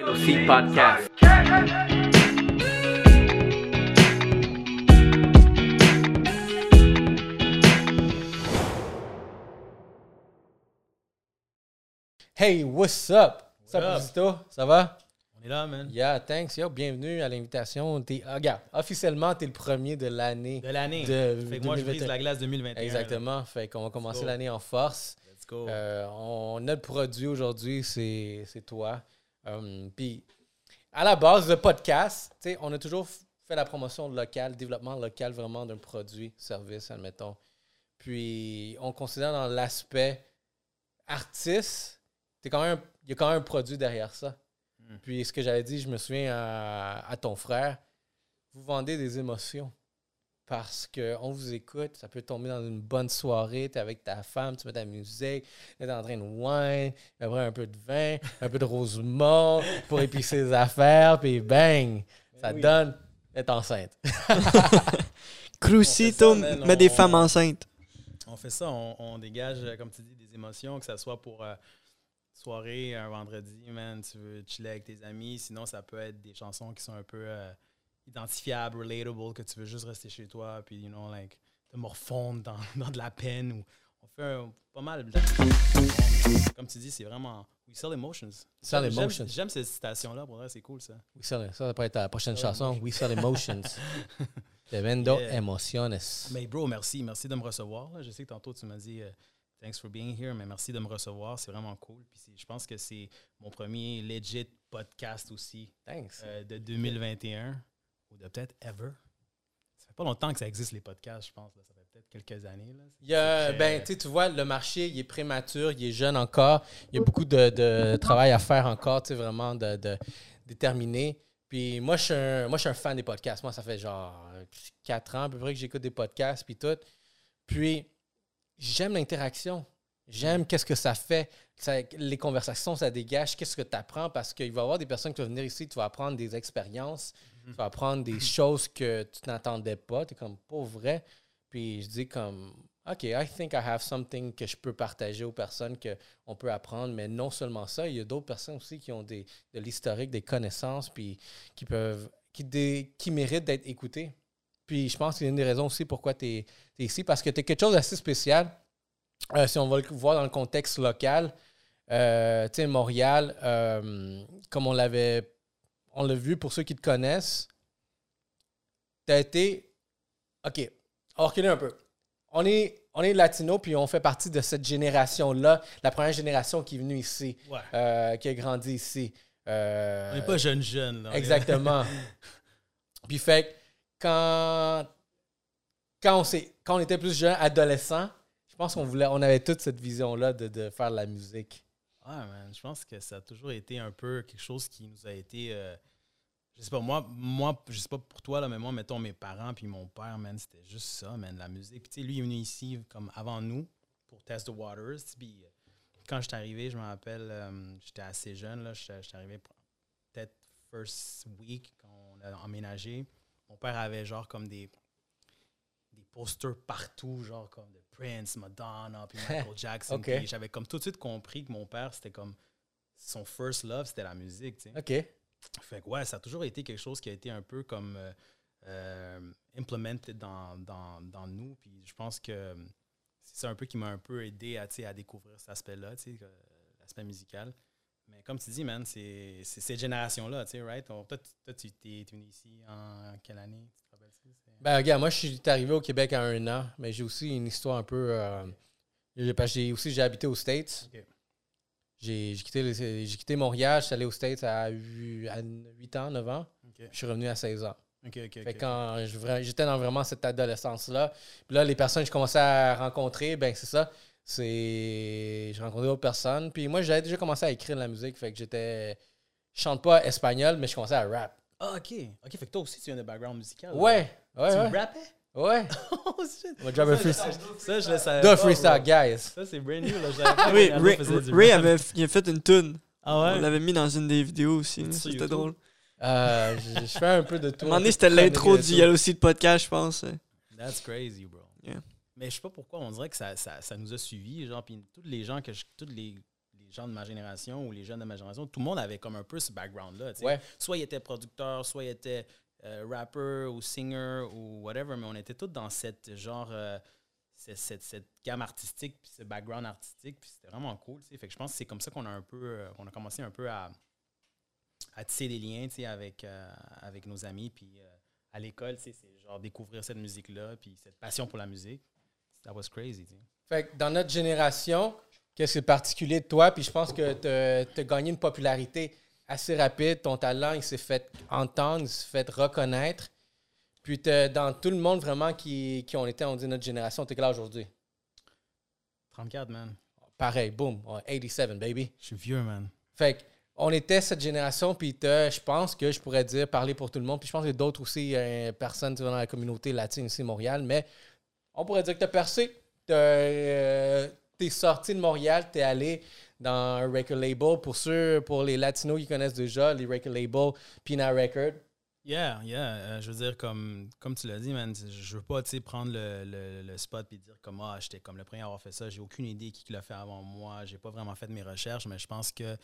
LOC Podcast. Hey, what's up? What's up, up? Zito? Ça va? On est là, man. Yeah, thanks. Yo, bienvenue à l'invitation. T'es- ah, regarde, officiellement, t'es le premier de l'année. De l'année. De- Fait que moi, je 2021. brise la glace 2021. Exactement. Fait qu'on va commencer go. l'année en force. là. Let's go. Euh, on, notre produit aujourd'hui, c'est c'est toi. Um, Puis, à la base, le podcast, on a toujours fait la promotion local, développement local vraiment d'un produit, service, admettons. Puis, on considère dans l'aspect artiste, il y a quand même un produit derrière ça. Mm. Puis, ce que j'avais dit, je me souviens à, à ton frère, vous vendez des émotions parce qu'on vous écoute, ça peut tomber dans une bonne soirée, tu es avec ta femme, tu mets ta musique, tu es en train de wine, après un peu de vin, un peu de rosemont pour épicer les affaires, puis bang, ça oui. donne être enceinte. Crucito On ça, met des on- femmes enceintes. On fait ça, on, on dégage, euh, comme tu dis, des émotions, que ça soit pour euh, soirée, un vendredi, man, tu veux chiller avec tes amis. Sinon, ça peut être des chansons qui sont un peu euh, identifiables, relatable, que tu veux juste rester chez toi, puis, you know, like, te morfondre dans, dans de la peine. Ou, on fait un- pas mal. de- Comme tu dis, c'est vraiment. We sell emotions. Sell J'aime- emotions. J'aime cette citation-là, pour vrai, c'est cool ça. We sell- ça, pourrait être ta prochaine chanson, We Sell Emotions. Te vendo Yeah. emociones. Mais bro, merci. Merci de me recevoir. là. Je sais que tantôt, tu m'as dit euh, thanks for being here, mais merci de me recevoir. C'est vraiment cool. Puis c'est- je pense que c'est mon premier legit podcast aussi Thanks. euh, de 2021 ou de peut-être ever. Ça fait pas longtemps que ça existe, les podcasts, je pense. là. Ça fait peut-être quelques années. Là. Il y a- très- ben, tu vois, le marché, il est prématuré, il est jeune encore. Il y a beaucoup de, de travail à faire encore, tu sais, vraiment de, de déterminer. Puis moi je, suis un, moi, je suis un fan des podcasts. Moi, ça fait genre 4 ans à peu près que j'écoute des podcasts, puis tout. Puis j'aime l'interaction. J'aime qu'est-ce que ça fait. Ça- les conversations, ça dégage. Qu'est-ce que tu apprends? Parce qu'il va y avoir des personnes qui vont venir ici, tu vas apprendre des expériences, tu vas apprendre des choses que tu n'attendais pas. Tu es comme, pas vrai? Puis je dis comme, OK, I think I have something que je peux partager aux personnes qu'on peut apprendre. Mais non seulement ça, il y a d'autres personnes aussi qui ont des, de l'historique, des connaissances, puis qui peuvent, qui, dé- qui méritent d'être écoutées. Puis je pense que c'est une des raisons aussi pourquoi tu es, ici, parce que tu es quelque chose d'assez spécial. Euh, si on va le voir dans le contexte local, euh, tu sais, Montréal, euh, comme on l'avait, on l'a vu pour ceux qui te connaissent, tu as été, OK, reculer un peu. On est, on est latino, puis on fait partie de cette génération-là, la première génération qui est venue ici, Ouais. euh, qui a grandi ici. On n'est pas jeune jeune. là. Exactement. Puis fait quand, quand, on quand on était plus jeune, adolescent, je pense qu'on voulait, on avait toute cette vision-là de, faire de la musique. Ouais, man. Je pense que ça a toujours été un peu quelque chose qui nous a été. euh, je sais pas, moi, moi, je sais pas pour toi, là, mais moi, mettons mes parents puis mon père, man, c'était juste ça, man, la musique. Puis, tu sais, lui, il est venu ici comme avant nous pour Test the Waters. Puis, euh, quand je suis arrivé, je me rappelle, euh, j'étais assez jeune, là, j'étais j'étais arrivé peut-être first week quand on a emménagé. Mon père avait genre comme des des posters partout, genre comme de Prince, Madonna, puis Michael Jackson. Puis j'avais comme tout de suite compris que mon père, c'était comme son first love, c'était la musique, tu sais. OK. Fait que ouais, ça a toujours été quelque chose qui a été un peu comme euh, euh, implemented dans, dans, dans nous. Puis je pense que euh, c'est ça un peu qui m'a un peu aidé à, découvrir cet aspect-là, l'aspect musical. Mais comme tu dis, man, c'est cette génération-là, tu sais, right? On- Toi, tu- toi, tu t'es t'es venu ici en quelle année? Tu te rappelles-tu? C'est- Ben, regarde, moi, je suis arrivé au Québec à un an, mais j'ai aussi une histoire un peu. euh, j'ai- aussi j'ai habité aux States. J'ai quitté, quitté Montréal, je suis allé aux States à 8, ans, 9 ans. Je suis revenu à 16 ans. Fait quand j'étais dans vraiment cette adolescence-là, puis là, les personnes que je commençais à rencontrer, ben c'est ça. C'est. Je rencontrais d'autres personnes. Puis moi, j'avais déjà commencé à écrire de la musique. Fait que j'étais. Je chante pas espagnol, mais je commençais à rap. Ah, ok. Ok, fait que toi aussi, tu viens de background musical. là. Ouais, ouais, Tu ouais. rappais? Ouais. oh, shit. On va drop un Ça, freestyle. Ça, je le savais. The freestyle, guys. Ça, c'est brand new, là. Je savais pas que Ray, Ray, avait il a fait une tune. Ah On ouais? l'avait mis dans une des vidéos aussi. C'était drôle. Euh, je, je fais un peu de À tout. un moment donné, c'était l'intro du Yellow Seed podcast, je pense. That's crazy, bro. Yeah. Mais je sais pas pourquoi, on dirait que ça, ça, ça nous a suivis, genre, puis tous les gens que je, tous les, les gens de ma génération ou les jeunes de ma génération, tout le monde avait comme un peu ce background-là. Ouais. Soit il était producteur, soit il était euh, rapper ou singer ou whatever, mais on était tous dans cette genre. euh, cette, cette- cette gamme artistique, puis ce background artistique, puis c'était vraiment cool. tu sais. Fait que je pense que c'est comme ça qu'on a un peu, euh, on a commencé un peu à, à tisser des liens avec, euh, avec nos amis. Puis euh, à l'école, c'est genre découvrir cette musique-là, puis cette passion pour la musique. That was crazy. Fait que dans notre génération, qu'est-ce qui est particulier de toi? Puis je pense que tu as gagné une popularité assez rapide. Ton talent, il s'est fait entendre, il s'est fait reconnaître. Puis dans tout le monde vraiment qui, qui ont été, on dit, notre génération, t'es quel âge aujourd'hui? 34, man. Pareil, boom, 87, baby. Je suis vieux, man. Fait que, on était cette génération, puis je pense que je pourrais dire, parler pour tout le monde, puis je pense qu'il y a d'autres aussi euh, personnes tu dans la communauté latine ici Montréal, mais on pourrait dire que t'as percé. T'as, euh, T'es sorti de Montréal, t'es allé dans un record label. Pour ceux, pour les latinos qui connaissent déjà, les record labels, Pina Record. Yeah, yeah. euh, je veux dire, comme, comme tu l'as dit, man, je veux pas prendre le, le, le spot et dire comme ah, j'étais comme le premier à avoir fait ça. J'ai aucune idée qui l'a fait avant moi. J'ai pas vraiment fait mes recherches, mais je pense que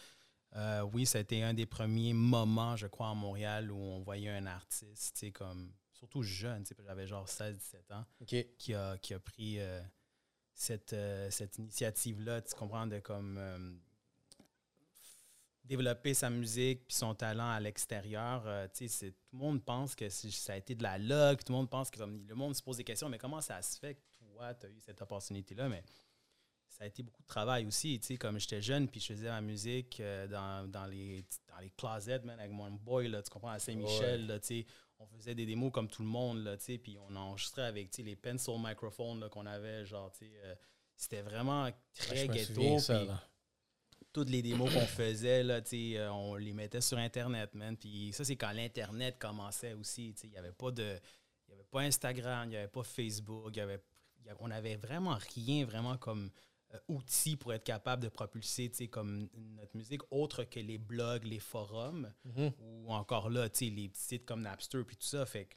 euh, oui, ça a été un des premiers moments, je crois, à Montréal où on voyait un artiste, tu sais, comme surtout jeune, tu sais, j'avais genre 16-17 ans, qui a, qui a pris euh, cette, euh, cette initiative-là, tu comprends, de comme euh, développer sa musique puis son talent à l'extérieur. euh, tu sais, c'est- tout le monde pense que ça a été de la luck, tout le monde pense que comme, le monde se pose des questions, mais comment ça se fait que toi, tu as eu cette opportunité-là? Mais ça a été beaucoup de travail aussi. Tu sais, comme j'étais jeune, puis je faisais ma musique euh, dans, dans, les, dans les closets, man, avec mon boy, là, tu comprends, à Saint-Michel, sais. On faisait des démos comme tout le monde, là, tu sais, puis on enregistrait avec tu sais, les pencil microphones qu'on avait, genre, tu sais, euh, c'était vraiment très Je me ghetto. ça, toutes les démos qu'on faisait, là, tu sais, euh, on les mettait sur Internet, man. Puis ça, c'est quand l'Internet commençait aussi. tu sais, Il n'y avait pas de. Il y avait pas Instagram, il n'y avait pas Facebook, il y avait, y avait- on n'avait vraiment rien vraiment comme euh, outil pour être capable de propulser comme notre musique, autre que les blogs, les forums, Mhm. ou encore là, les sites comme Napster, puis tout ça. Fait que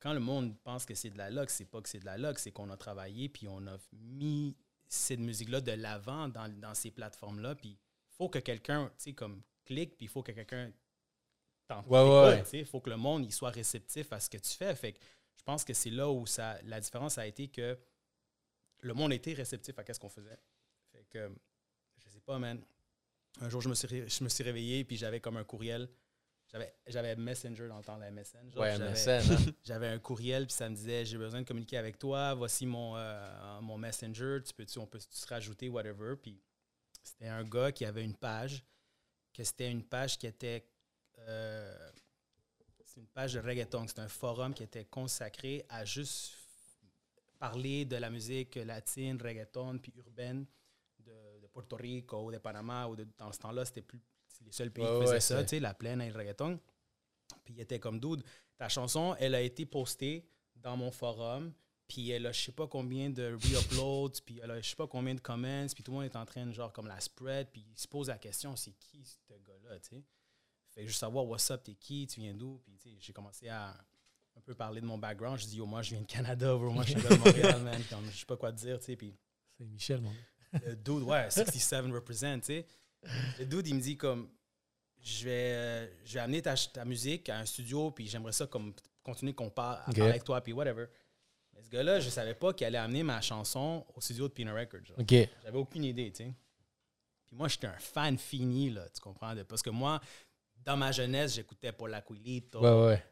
quand le monde pense que c'est de la luck, c'est pas que c'est de la luck, c'est qu'on a travaillé, puis on a mis cette musique-là de l'avant dans, dans ces plateformes-là. Puis il faut que quelqu'un, comme clique, puis il faut que quelqu'un t'en Ouais, ouais, faut que le monde il soit réceptif à ce que tu fais. Fait que je pense que c'est là où ça, la différence a été que le monde était réceptif à ce qu'on faisait. Fait que, je sais pas, man. Un jour, je me suis, ré- je me suis réveillé, puis j'avais comme un courriel. J'avais, Messenger dans le temps, la MSN. genre, Ouais, j'avais- MSN. hein. j'avais un courriel, puis ça me disait J'ai besoin de communiquer avec toi, voici mon, euh, mon Messenger, tu peux-tu, on peut se rajouter, whatever. Puis c'était un gars qui avait une page, que c'était une page qui était. euh, c'est une page de reggaeton, c'est un forum qui était consacré à juste parler de la musique latine, reggaeton, puis urbaine de, de Porto Rico ou de Panama. Ou de, dans ce temps-là, c'était plus les seuls pays qui faisaient ouais, ça, tu sais, la plaine et le reggaeton. Puis il était comme dude, ta chanson, elle a été postée dans mon forum, puis elle a je sais pas combien de re-uploads, puis elle a je sais pas combien de comments, puis tout le monde est en train de genre comme la spread, puis il se pose la question, c'est qui ce gars-là, tu sais? Fait que juste savoir, what's up, t'es qui, tu viens d'où, puis tu sais, j'ai commencé à un peu parler de mon background, je dis, yo, moi je viens de Canada, bro, moi je suis de Montréal, man, comme, je sais pas quoi te dire, tu sais, puis C'est Michel, mon le dude, ouais, 67 represent, tu sais. Le dude, il me dit comme, je vais, euh, je vais amener ta, ta musique à un studio, puis j'aimerais ça comme continuer qu'on parle, parler avec toi, puis whatever. Mais ce gars-là, je savais pas qu'il allait amener ma chanson au studio de Pina Records. genre. OK. J'avais aucune idée, tu sais. Puis moi, j'étais un fan fini, là, tu comprends? de- parce que moi, dans ma jeunesse, j'écoutais Paul Aquilito, Ouais, ouais.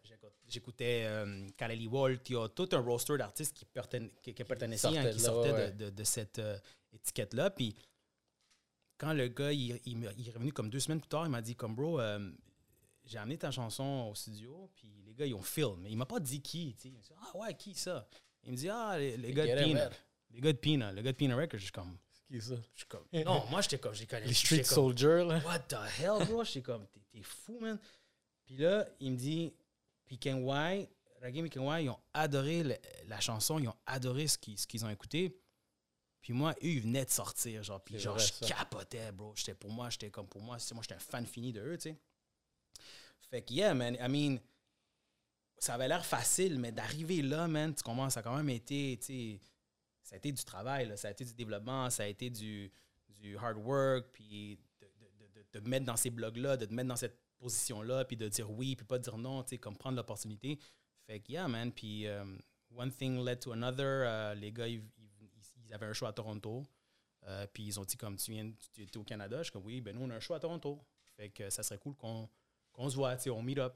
J'écoutais euh, Kaleli Waltio, tout un roster d'artistes qui, perten- qui, qui pertenaissaient, Sortait hein, de qui sortaient ouais, de, de- de cette euh, étiquette-là. Puis quand le gars, il, il me- il est revenu comme deux semaines plus tard, il m'a dit comme, bro, euh, j'ai amené ta chanson au studio, puis les gars, ils ont film. Mais il m'a pas dit qui. Il m'a dit, ah ouais, qui ça? Il me dit, ah, les, les gars de Pina. Les gars de Pina, le gars de Pina Records, je suis comme... Qui ça? Je suis comme. Non, moi, j'étais comme. J'ai connu. Les Street Soldiers, là. What the hell, bro? J'étais comme. T'es t'es fou, man. Puis là, il me dit. Puis Ken Y, Rakim et Ken Y, ils ont adoré le- la chanson, ils ont adoré ce qu'ils ce qu'ils ont écouté. Puis moi, eux, ils venaient de sortir, genre. Puis genre, je capotais, bro. J'étais pour moi, j'étais comme pour moi, c'est- moi, j'étais un fan fini de eux, tu sais. Fait que, yeah, man. I mean, ça avait l'air facile, mais d'arriver là, man, tu comprends, ça a quand même été, tu sais, ça a été du travail, là, ça a été du développement, ça a été du, du hard work, puis de, de, de, de te mettre dans ces blogs-là, de te mettre dans cette position-là, puis de dire oui, puis pas de dire non, tu sais, comme prendre l'opportunité. Fait que, yeah, man. Puis, euh, one thing led to another. Euh, les gars, ils, avaient un show à Toronto. Euh, puis, ils ont dit, comme tu viens, tu étais au Canada. Je suis comme, oui, ben nous, on a un show à Toronto. Fait que ça serait cool qu'on qu'on se voit, tu sais, on meet up.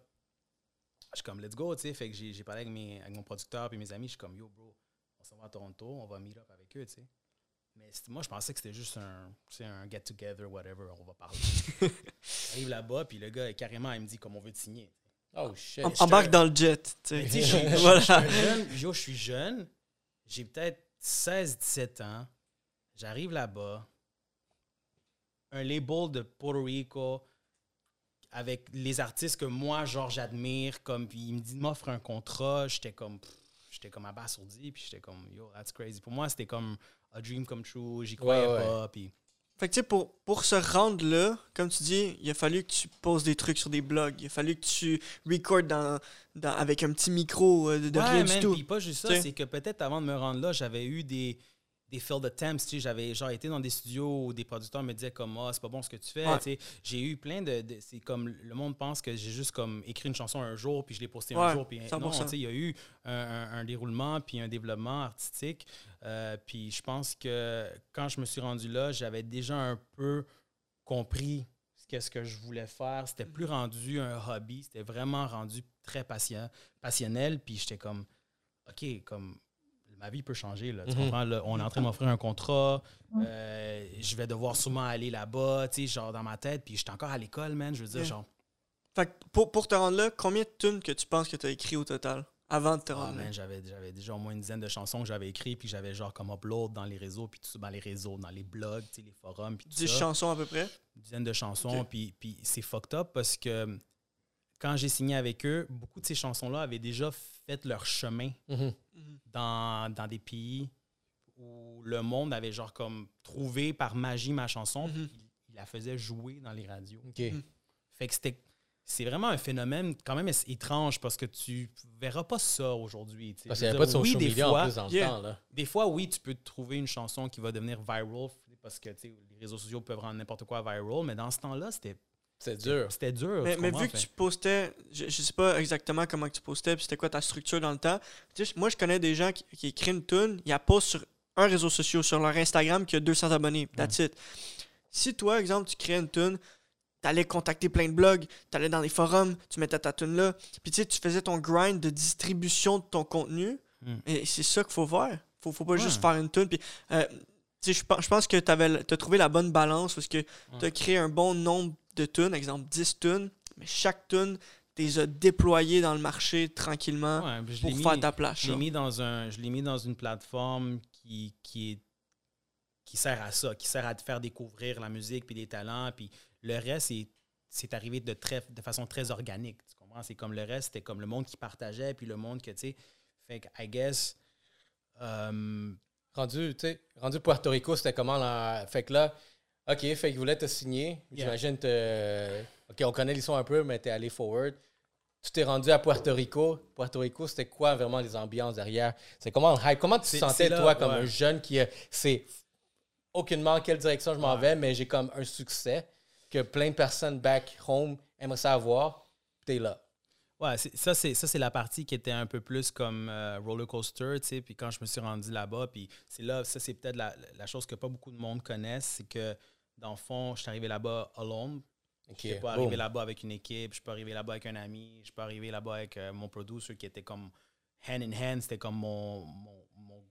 Je suis comme, let's go, tu sais. Fait que j'ai j'ai parlé avec, mes, avec mon producteur puis mes amis. Je suis comme, yo, bro, on s'en va à Toronto, on va meet up avec eux, tu sais. Mais moi, je pensais que c'était juste un, un get-together, whatever, on va parler. J'arrive là-bas, puis le gars, carrément, il me dit, comme on veut te signer. Oh shit. Em- Embarque dans le jet. tu sais. je suis- je suis- Voilà. je suis un jeune, yo, je suis jeune, j'ai peut-être 16-17 ans, j'arrive là-bas, un label de Puerto Rico avec les artistes que moi, genre, j'admire, comme, puis il me dit, m'offre un contrat, j'étais comme, j'étais comme abasourdi, puis j'étais comme, yo, that's crazy. Pour moi, c'était comme a dream come true, j'y croyais Ouais, ouais. pas, puis... Fait que tu sais, pour, pour se rendre là, comme tu dis, il a fallu que tu poses des trucs sur des blogs. Il a fallu que tu recordes dans, dans- avec un petit micro euh, de, de Ouais, rien man, du tout. Puis pas juste ça, c'est que peut-être avant de me rendre là, j'avais eu des, des failed attempts. tu sais, J'avais genre été dans des studios où des producteurs me disaient comme Ah, c'est pas bon ce que tu fais. Ouais. tu sais. J'ai eu plein de. de- c'est comme le monde pense que j'ai juste comme écrit une chanson un jour puis je l'ai postée Ouais, un jour. Puis non, 100%. tu sais, il y a eu un, un- un déroulement puis un développement artistique. Euh, puis je pense que quand je me suis rendu là, j'avais déjà un peu compris qu'est-ce que je voulais faire. C'était plus rendu un hobby, c'était vraiment rendu très patient, passionnel. Puis j'étais comme, OK, comme ma vie peut changer. Là, tu Mhm. comprends? là? on est en train de m'offrir un contrat. euh, je vais devoir sûrement aller là-bas, tu sais, genre dans ma tête. Puis j'étais encore à l'école, man. Je veux dire, Yeah. genre, Fait que pour, pour te rendre là, combien de tunes que tu penses que tu as écrit au total avant de te ah, rendre là? man, j'avais, j'avais déjà au moins une dizaine de chansons que j'avais écrites. Puis j'avais genre comme upload dans les réseaux, puis tout ça, dans les réseaux, dans les blogs, tu sais, les forums, puis tout 10 ça. chansons à peu près? une dizaine de chansons. Puis, puis c'est fucked up parce que quand j'ai signé avec eux, beaucoup de ces chansons-là avaient déjà fait leur chemin Mhm. dans, dans des pays où le monde avait genre comme trouvé par magie ma chanson, Mhm. puis il la faisait jouer dans les radios. Ok. Fait que c'était. C'est vraiment un phénomène quand même étrange parce que tu verras pas ça aujourd'hui. Parce qu'il n'y pas de oui, social des media fois, en plus dans le Yeah. temps. Là. des fois, oui, tu peux trouver une chanson qui va devenir viral parce que les réseaux sociaux peuvent rendre n'importe quoi viral, mais dans ce temps-là, c'était C'est dur. c'était dur. Mais, vu que tu postais, je, je sais pas exactement comment que tu postais, puis c'était quoi ta structure dans le temps. Tu sais, moi, je connais des gens qui, qui écrivent une tune, ils la postent sur un réseau social, sur leur Instagram, qui a 200 abonnés. That's it. Si toi, exemple, tu créais une tune, t'allais contacter plein de blogs, t'allais dans les forums, tu mettais ta tune là, puis tu sais, tu faisais ton grind de distribution de ton contenu, Mm. et c'est ça qu'il faut faire. Faut, faut pas Ouais. juste faire une tune. Puis, euh, je pense que tu as trouvé la bonne balance parce que tu as créé un bon nombre de tunes, exemple 10 tunes, mais chaque tune, tu les as déployées dans le marché tranquillement Ouais, puis je pour l'ai faire mis- ta place. je l'ai mis dans un je l'ai mis dans une plateforme qui, qui est qui sert à ça, qui sert à te faire découvrir la musique puis les talents puis le reste c'est c'est arrivé de très de façon très organique, tu comprends? C'est comme le reste, c'était comme le monde qui partageait puis le monde que tu sais fait que I guess euh, Rendu, tu sais, rendu Puerto Rico, c'était comment là? Fait que là, OK, fait qu'il voulait te signer. Yeah. J'imagine te. OK, on connaît l'histoire un peu, mais t'es allé forward. Tu t'es rendu à Puerto Rico. Puerto Rico, c'était quoi vraiment les ambiances derrière? C'est comment le hype? Comment tu te C'est- sentais, c'est là, toi, comme ouais. un jeune qui sait aucunement quelle direction je m'en Ouais. vais, mais j'ai comme un succès que plein de personnes back home aimeraient savoir. T'es là. Ouais, c'est- ça, c'est, ça, c'est la partie qui était un peu plus comme euh, roller coaster, tu sais. Puis quand je me suis rendu là-bas, puis c'est là, ça, c'est peut-être la, la chose que pas beaucoup de monde connaissent, c'est que, dans le fond, je suis arrivé là-bas alone. Je suis pas arrivé là-bas avec une équipe, je pas arrivé là-bas avec un ami, je pas arrivé là-bas avec euh, mon producer qui était comme hand in hand, c'était comme mon, mon, mon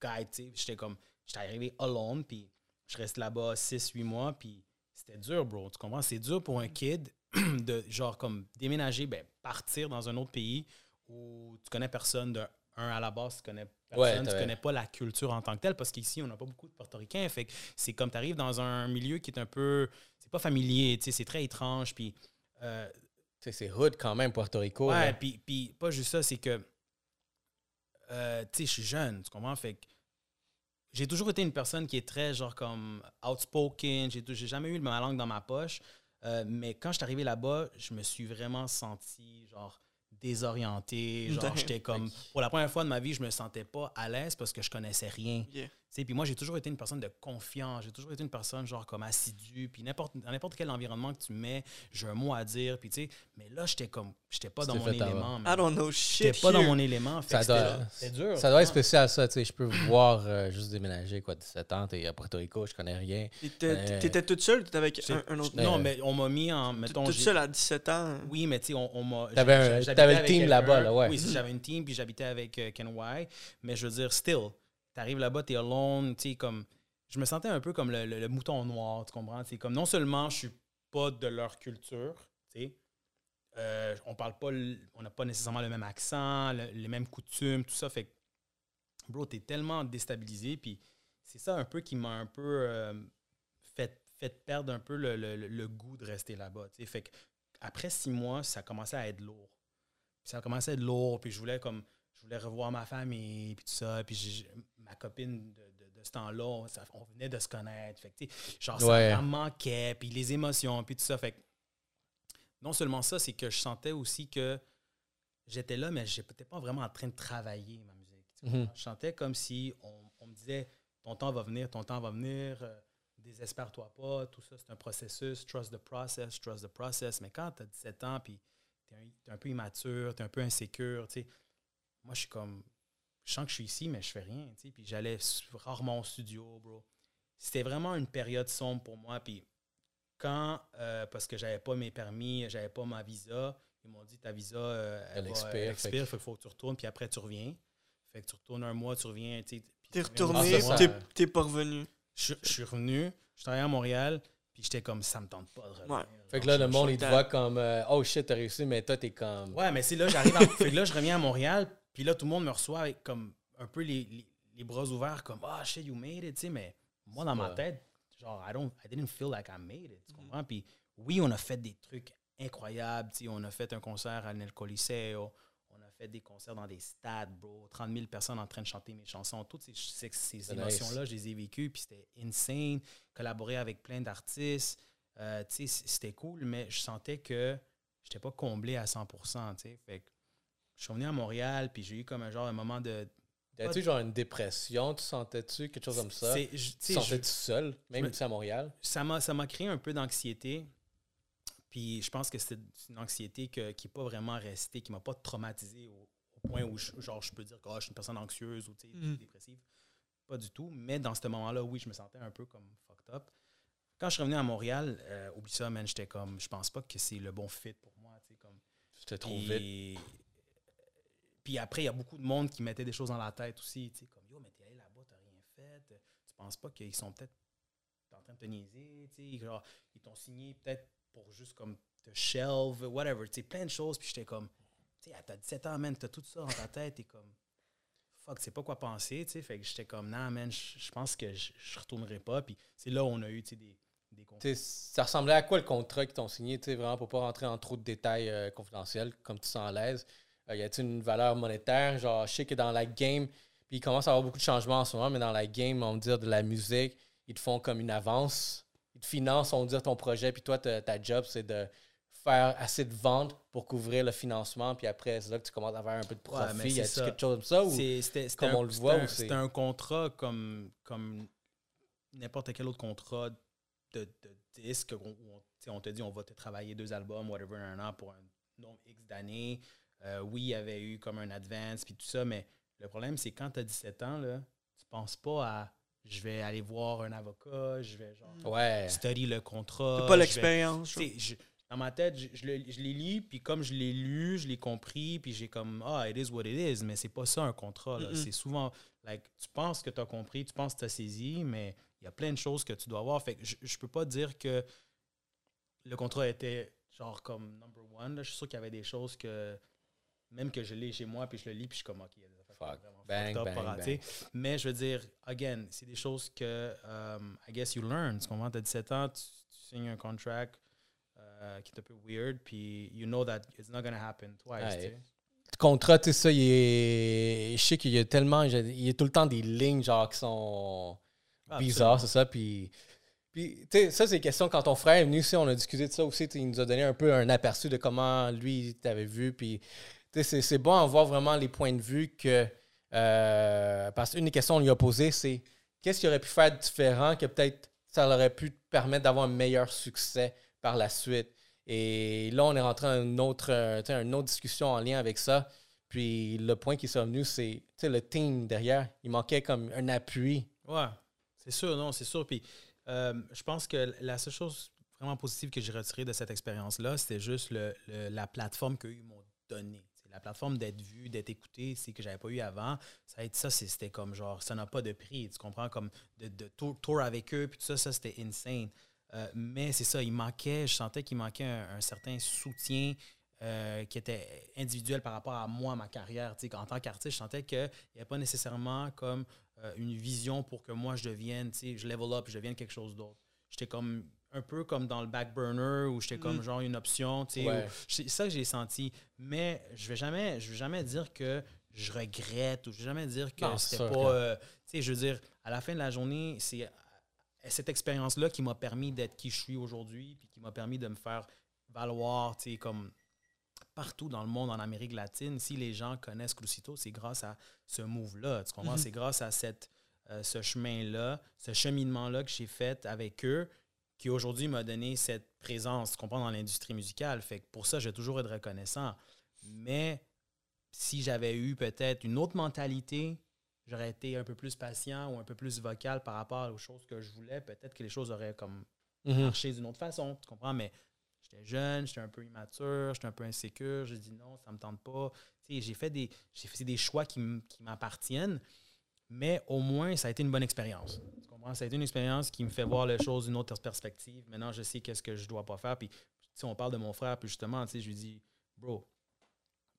tu sais. J'étais comme, j'étais arrivé alone, puis je reste là-bas 6-8 mois, puis c'était dur, bro. Tu comprends? C'est dur pour un kid de, genre, comme déménager, ben, partir dans un autre pays où tu connais personne de un à la base, tu connais Ouais, personne, tu t'avais- connais pas la culture en tant que telle, parce qu'ici, on n'a pas beaucoup de portoricains. Fait que c'est comme tu arrives dans un milieu qui est un peu. C'est pas familier, tu sais, c'est très étrange. Puis. euh, Tu c'est hood quand même, Puerto Rico. ouais, puis, puis pas juste ça, c'est que. euh, tu sais, je suis jeune, tu comprends? Fait que. J'ai toujours été une personne qui est très, genre, comme outspoken. J'ai jamais eu ma langue dans ma poche. Euh, mais quand je suis arrivé là-bas, je me suis vraiment senti, genre, désorienté. Genre, j'étais comme. Pour la première fois de ma vie, je me sentais pas à l'aise parce que je connaissais rien. Yeah. Sais, Puis moi, j'ai toujours été une personne de confiance. J'ai toujours été une personne, genre, comme assidue. Puis n'importe, dans n'importe quel environnement que tu mets, j'ai un mot à dire. Puis, tu sais, mais là, j'étais comme, j'étais pas dans mon élément. I don't know shit. J'étais pas dans mon élément. fait Ça doit, c'était- c'était dur. ça doit être spécial, ça. Tu sais, je peux voir euh, juste déménager, quoi, 17 ans, t'es à Porto Rico, je connais rien. T'étais Euh, t'étais toute seule ou t'étais avec un, un autre Non, mais on m'a mis en. Mettons, Toute seule à 17 ans. Oui, mais tu sais, on, on m'a. T'avais un- j'habitais t'avais le team là-bas, là, ouais. Oui, si j'avais une team, puis j'habitais avec euh, Ken Y. Mais je veux dire, still, t'arrives là-bas, t'es alone, tu sais, comme. Je me sentais un peu comme le, le- mouton noir, tu comprends? C'est comme non seulement je suis pas de leur culture, tu sais, euh, on parle pas, on n'a pas nécessairement le même accent, le- les mêmes coutumes, tout ça. Fait que, bro, t'es tellement déstabilisé, puis c'est ça un peu qui m'a un peu euh, fait, fait perdre un peu le, goût de rester là-bas. tu sais. Fait que après six mois, ça commençait à être lourd. Puis ça a commencé à être lourd, puis je voulais comme je voulais revoir ma famille, puis tout ça, puis ma copine de, de- de ce temps-là, on, venait de se connaître. Fait que, genre, Ouais. ça, me manquait, puis les émotions, puis tout ça. Fait que non seulement ça, c'est que je sentais aussi que j'étais là, mais je n'étais pas vraiment en train de travailler ma musique. Mhm. Je sentais comme si on, on me disait ton temps va venir, ton temps va venir, euh, désespère-toi pas, tout ça, c'est un processus, trust the process, trust the process. Mais quand tu as 17 ans, puis tu es, un peu immature, tu es un peu insécure, tu sais, moi, je suis comme, je sens que je suis ici, mais je fais rien, tu sais, puis j'allais rarement au studio, bro. C'était vraiment une période sombre pour moi, puis quand, euh, parce que j'avais pas mes permis, j'avais pas ma visa, ils m'ont dit ta visa, euh, Elle expire, elle expire, fait faut que tu retournes, puis après tu reviens. Fait que tu retournes un mois, tu reviens, T'es retourné, t'es t'es pas revenu. Je, je suis revenu, je travaillais à Montréal, puis j'étais comme, ça me tente pas de revenir. Ouais. Fait que là, le monde, il te voit comme euh, Oh shit, t'as réussi, mais toi, t'es comme. Ouais, mais c'est là, j'arrive à- fait que là, je reviens à Montréal, puis là, tout le monde me reçoit avec comme un peu les, les, les bras ouverts, comme Ah, shit, you made it, tu sais, mais moi, dans ma pas- tête, genre, I, don't, I didn't feel like I made it, tu comprends? Puis oui, on a fait des trucs incroyables, tu sais, on a fait un concert à Nel Coliseo, on a fait des concerts dans des stades, bro, 30 000 personnes en train de chanter mes chansons, toutes ces, ces, ces C'est nice. émotions-là, je les ai vécues, puis c'était insane, collaborer avec plein d'artistes, euh, tu sais, c'était cool, mais je sentais que j'étais pas comblé à 100%, tu sais, fait que je suis revenu à Montréal, puis j'ai eu comme un genre un moment de... T'as-tu genre une dépression? Tu sentais-tu quelque chose comme ça? Tu sentais-tu seul, même me- ici à Montréal? Ça m'a ça m'a créé un peu d'anxiété. Puis je pense que c'est une anxiété que- qui n'est pas vraiment restée, qui m'a pas traumatisé au, au point où je, genre, je peux dire que ah, je suis une personne anxieuse ou tu sais, Mhm. dépressive. Pas du tout. Mais dans ce moment-là, oui, je me sentais un peu comme fucked up. Quand je suis revenu à Montréal, euh, oublie ça, man, j'étais comme, je pense pas que c'est le bon fit pour moi. tu sais, Comme, C'était trop vite. Puis après, il y a beaucoup de monde qui mettait des choses dans la tête aussi. Tu sais, comme, yo, mais t'es allé là-bas, t'as rien fait. Tu penses pas qu'ils sont peut-être en train de te niaiser. Tu sais, genre, ils t'ont signé peut-être pour juste comme te shelve, whatever. Tu sais, plein de choses. Puis j'étais comme, tu sais, t'as 17 ans, man, t'as tout ça dans ta tête. T'es comme, fuck, tu sais pas quoi penser. Tu sais, fait que j'étais comme, non, man, je pense que je retournerai pas. Puis c'est là où on a eu, des, des ça ressemblait à quoi le contrat qu'ils t'ont signé, vraiment pour pas rentrer en trop de détails euh, confidentiels, comme tu sens à l'aise? Y a-t-il une valeur monétaire? Genre, je sais que dans la game, puis il commence à avoir beaucoup de changements en ce moment, mais dans la game, on va dire de la musique, ils te font comme une avance. Ils te financent, on va dire ton projet, puis toi, ta, job, c'est de faire assez de ventes pour couvrir le financement, puis après, c'est là que tu commences à avoir un peu de Ouais, profit. c'est y ça. quelque chose comme ça? Ou... C'était comme un- on le voit, C'était un contrat comme, comme n'importe quel autre contrat de, de disque où on, on te dit on va te travailler deux albums, whatever, un an pour un nombre X d'années. Euh, oui, il y avait eu comme un advance puis tout ça, mais le problème, c'est quand tu as 17 ans, là, tu penses pas à je vais aller voir un avocat, je vais genre Ouais. study le contrat. T'as pas l'expérience. dans ma tête, je, je je l'ai lu, puis comme je l'ai lu, je l'ai compris, puis j'ai comme, ah, it is what it is, mais c'est pas ça un contrat. C'est souvent, like, tu penses que tu as compris, tu penses que tu as saisi, mais il y a plein de choses que tu dois avoir. Fait que je, je peux pas dire que le contrat était genre comme number one. là. Je suis sûr qu'il y avait des choses que, même que je l'ai chez moi, puis je le lis, puis je suis comme, ok, il y a des affaires Fuck. vraiment Bang, up. Mais je veux dire, again, c'est des choses que, um, I guess you learn. Tu comprends? Tu as 17 ans, tu, tu signes un contract euh, qui est un peu weird, puis you know that it's not gonna happen twice. Ouais. Le contrat, tu sais, ça, il est. Je sais qu'il y a tellement. Il y a tout le temps des lignes, genre, qui sont Ah, bizarres, c'est ça. Puis. Puis, tu sais, ça, c'est question. Quand ton frère est venu ici, on a discuté de ça aussi. Il nous a donné un peu un aperçu de comment lui t'avait vu. Puis, c'est- bon à voir vraiment les points de vue que. euh, parce qu'une des questions qu'on lui a posées, c'est qu'est-ce qui aurait pu faire différent que peut-être ça aurait pu permettre d'avoir un meilleur succès par la suite? Et là, on est rentré dans une autre, euh, une autre discussion en lien avec ça. Puis le point qui est revenu, c'est le team derrière. Il manquait comme un appui. Ouais, c'est sûr, non, c'est sûr. Puis euh, je pense que la seule chose vraiment positive que j'ai retirée de cette expérience-là, c'était juste le, le- la plateforme qu'ils m'ont donnée. La plateforme d'être vu, d'être écouté, c'est que j'avais pas eu avant. Ça, ça c'était comme genre, ça n'a pas de prix. Tu comprends? Comme de, de tour, avec eux, puis tout ça, ça c'était insane. Euh, mais c'est ça, il manquait, je sentais qu'il manquait un, certain soutien euh, qui était individuel par rapport à moi, ma carrière. En tant qu'artiste, je sentais qu'il n'y avait pas nécessairement comme euh, une vision pour que moi je devienne, je level up, je devienne quelque chose d'autre. J'étais comme un peu comme dans le back burner où j'étais comme Mm. genre une option, tu sais. Ouais. C'est ça que j'ai senti. Mais je vais jamais, je vais jamais dire que je regrette ou je vais jamais dire que c'était pas. euh, tu sais, je veux dire, à la fin de la journée, c'est cette expérience-là qui m'a permis d'être qui je suis aujourd'hui, puis qui m'a permis de me faire valoir, tu sais, comme partout dans le monde, en Amérique latine, si les gens connaissent Crucito, c'est grâce à ce move-là. Tu comprends? Mhm. C'est grâce à cette, euh, ce chemin-là, ce cheminement-là que j'ai fait avec eux, qui aujourd'hui m'a donné cette présence, tu comprends, dans l'industrie musicale. Fait que pour ça, j'ai toujours être reconnaissant. Mais si j'avais eu peut-être une autre mentalité, j'aurais été un peu plus patient ou un peu plus vocal par rapport aux choses que je voulais, peut-être que les choses auraient comme Mhm. marché d'une autre façon, tu comprends? Mais j'étais jeune, j'étais un peu immature, j'étais un peu insécure, j'ai dit non, ça me tente pas. J'ai fait des, fait des choix qui m'appartiennent, mais au moins, ça a été une bonne expérience. Tu comprends? Ça a été une expérience qui me fait voir les choses d'une autre perspective. Maintenant, je sais qu'est-ce que je dois pas faire. Puis, si on parle de mon frère, puis justement, tu sais, je lui dis, bro,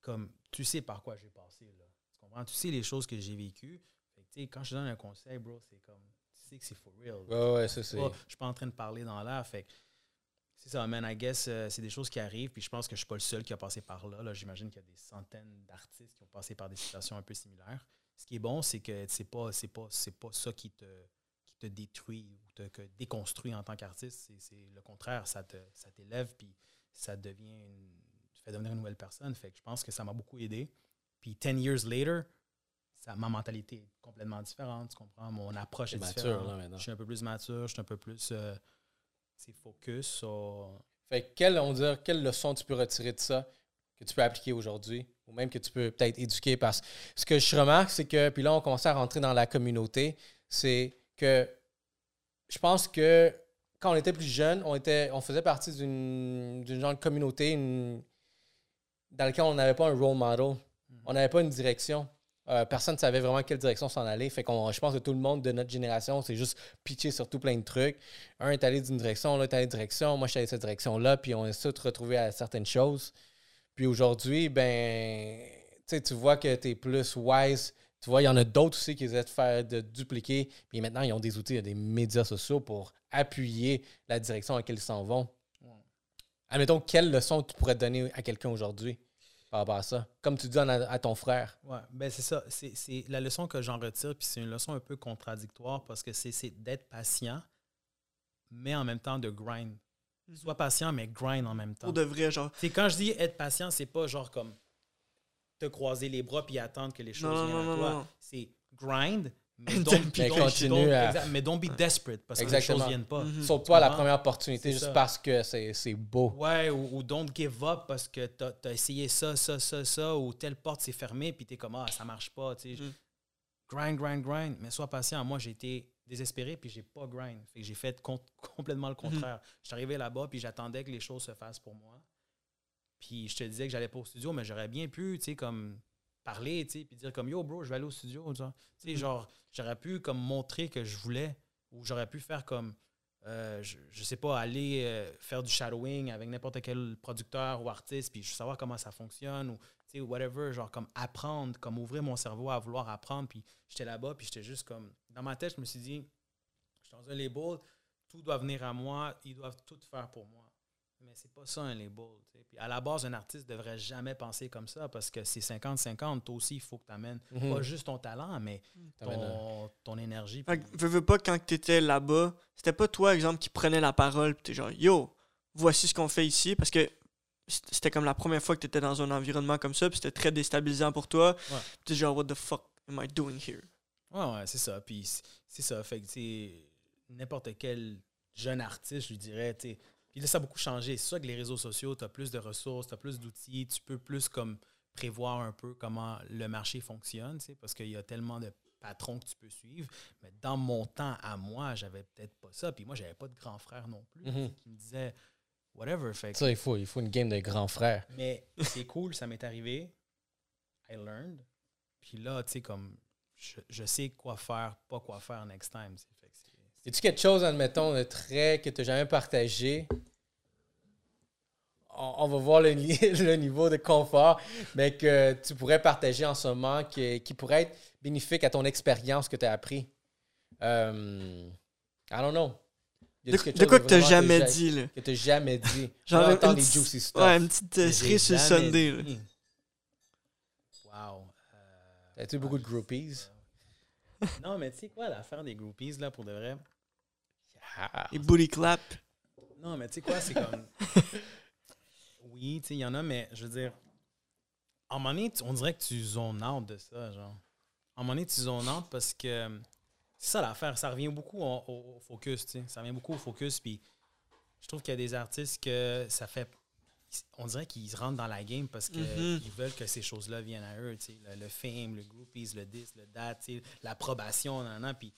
comme, tu sais par quoi j'ai passé, là. Tu comprends? Tu sais les choses que j'ai vécues. Fait que, tu sais, quand je te donne un conseil, bro, c'est comme, tu sais que c'est for real. Ouais, ouais, ça, c'est. je suis pas en train de parler dans l'air. Fait c'est ça, man. I guess euh, c'est des choses qui arrivent. Puis je pense que je suis pas le seul qui a passé par là. là. J'imagine qu'il y a des centaines d'artistes qui ont passé par des situations un peu similaires. Ce qui est bon, c'est que c'est pas, c'est pas, c'est pas ça qui te, qui te détruit ou te que déconstruit en tant qu'artiste. C'est, le contraire. Ça, te, ça t'élève. Puis ça devient une, fais devenir une nouvelle personne. Fait que je pense que ça m'a beaucoup aidé. Puis 10 years later, ça, ma mentalité est complètement différente. Tu comprends? Mon approche est mature, différente. là, maintenant. Je suis un peu plus mature, je suis un peu plus euh, c'est focus. Fait que quelle, on dirait, quelle leçon tu peux retirer de ça? Que tu peux appliquer aujourd'hui ou même que tu peux peut-être éduquer parce que ce que je remarque, c'est que, puis là, on commence à rentrer dans la communauté, c'est que je pense que quand on était plus jeune, on, était, on faisait partie d'une d'une genre de communauté une- dans laquelle on n'avait pas un role model. On n'avait pas une direction. Euh, personne ne savait vraiment quelle direction s'en aller. Fait qu'on, je pense que tout le monde de notre génération, c'est juste pitché sur tout plein de trucs. Un est allé d'une direction, l'autre est allé d'une direction. Moi, je suis allé cette direction-là, puis on est tous retrouvés à certaines choses. Puis aujourd'hui, ben, tu vois que tu es plus wise. Tu vois, il y en a d'autres aussi qui essaient de faire, de dupliquer. Puis maintenant, ils ont des outils, il y a des médias sociaux pour appuyer la direction à laquelle ils s'en vont. Ouais. Admettons, quelle leçon tu pourrais donner à quelqu'un aujourd'hui par rapport à ça? Comme tu donnes à, à ton frère. Ouais, ben c'est ça. C'est, la leçon que j'en retire, puis c'est une leçon un peu contradictoire parce que c'est d'être patient, mais en même temps de grind. Sois patient, mais grind en même temps. Pour de vrai, genre. C'est quand je dis être patient, c'est pas genre comme te croiser les bras puis attendre que les choses Non, viennent non, à toi. C'est grind, mais don't, Mais don't- continue don't- à- exact, mais don't be desperate parce que les choses viennent pas. Mhm. Saute-toi à la comprends? première opportunité juste ça. parce que c'est c'est beau. Ouais, ou, ou don't give up parce que t'as as essayé ça, ça, ça, ça, ou telle porte s'est fermée, puis t'es comme, ah, ça marche pas, tu sais. Mm. Grind, grind, grind, mais sois patient. Moi, j'ai été désespéré, puis j'ai pas grind. Fait que j'ai fait com- complètement le contraire. Je suis arrivé là-bas, puis j'attendais que les choses se fassent pour moi. Puis je te disais que j'allais pas au studio, mais j'aurais bien pu, tu sais, comme parler, tu sais, puis dire comme, yo, bro, je vais aller au studio. Tu sais, Mhm. genre, j'aurais pu comme montrer que je voulais, ou j'aurais pu faire comme, euh, je, je sais pas, aller euh, faire du shadowing avec n'importe quel producteur ou artiste, puis je savoir comment ça fonctionne, ou sais, whatever, genre comme apprendre, comme ouvrir mon cerveau à vouloir apprendre, puis j'étais là-bas, puis j'étais juste comme, dans ma tête, je me suis dit, je suis dans un label, tout doit venir à moi, ils doivent tout faire pour moi. Mais c'est pas ça un label. tu. Puis à la base, un artiste devrait jamais penser comme ça parce que c'est 50-50. Toi aussi, il faut que tu amènes Mhm. pas juste ton talent, mais un- ton, ton énergie. Fait puis- que, veux, veux pas, quand t'étais là-bas, c'était pas toi, exemple, qui prenait la parole, pis t'es genre, yo, voici ce qu'on fait ici, parce que c'était comme la première fois que t'étais dans un environnement comme ça, puis c'était très déstabilisant pour toi. Ouais. Genre, what the fuck am I doing here? Ouais, ouais, c'est ça. Puis c'est ça. Fait que, tu sais, n'importe quel jeune artiste, je lui dirais, tu sais. Puis là, ça a beaucoup changé. C'est sûr que les réseaux sociaux, tu as plus de ressources, tu as plus d'outils, tu peux plus comme prévoir un peu comment le marché fonctionne, tu sais, parce qu'il y a tellement de patrons que tu peux suivre. Mais dans mon temps à moi, j'avais peut-être pas ça. Puis moi, j'avais pas de grand frère non plus tu Mhm. qui me disait whatever. Fait que- Ça, il faut, il faut une game de grands frères. mais c'est cool, ça m'est arrivé. I learned. Puis là, tu sais, comme, je, je sais quoi faire, pas quoi faire next time. tu que c'est- Y a-tu quelque chose, admettons, de très que tu n'as jamais partagé? On, on va voir le, le niveau de confort, mais que tu pourrais partager en ce moment, qui, qui pourrait être bénéfique à ton expérience que tu as appris. Euh, I don't know. De, quoi que t'as jamais ja- dit, là? Que tu jamais dit. Genre Genre, une les petite- juicy stuff. Ouais, une petite euh, cerise sur le Sunday, là. Wow. Euh, T'as-tu beaucoup de groupies? non, mais tu sais quoi, l'affaire des groupies, là, pour de vrai? Ah. Les booty clap. Non, mais tu sais quoi, c'est comme. oui, tu sais, il y en a, mais je veux dire, à un moment donné, tu- on dirait que tu zones out de ça, genre. À un moment donné, tu zones out parce que c'est ça l'affaire, ça revient beaucoup au, focus, tu sais. Ça revient beaucoup au focus, puis je trouve qu'il y a des artistes que ça fait. On dirait qu'ils rentrent dans la game parce qu'ils Mhm. veulent que ces choses-là viennent à eux. Le, le fame, le groupies, le this, le sais, l'approbation, nan, nan, puis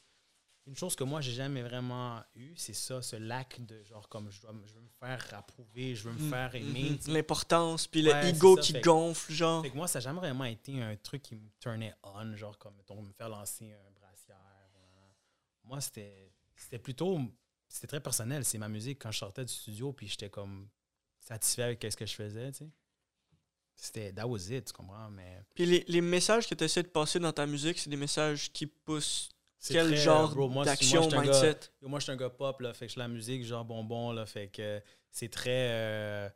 une chose que moi j'ai jamais vraiment eu, c'est ça, ce lac de genre comme je, dois, je veux me faire approuver, je veux me faire aimer. L'importance, puis Ouais, le ego ça, qui que- gonfle, genre. Fait que moi, ça n'a jamais vraiment été un truc qui me turnait on, genre comme mettons, me faire lancer un. Moi, c'était c'était plutôt. C'était très personnel. C'est ma musique quand je sortais du studio, puis j'étais comme satisfait avec ce que je faisais, tu sais. C'était. That was it, tu comprends? Mais. Puis les, les messages que tu essaies de passer dans ta musique, c'est des messages qui poussent c'est quel très, genre bro, moi, c'est- d'action, moi, gars- mindset? Moi, je suis un gars pop, là, fait que je fais la musique, genre bonbon, là, fait que c'est très... euh,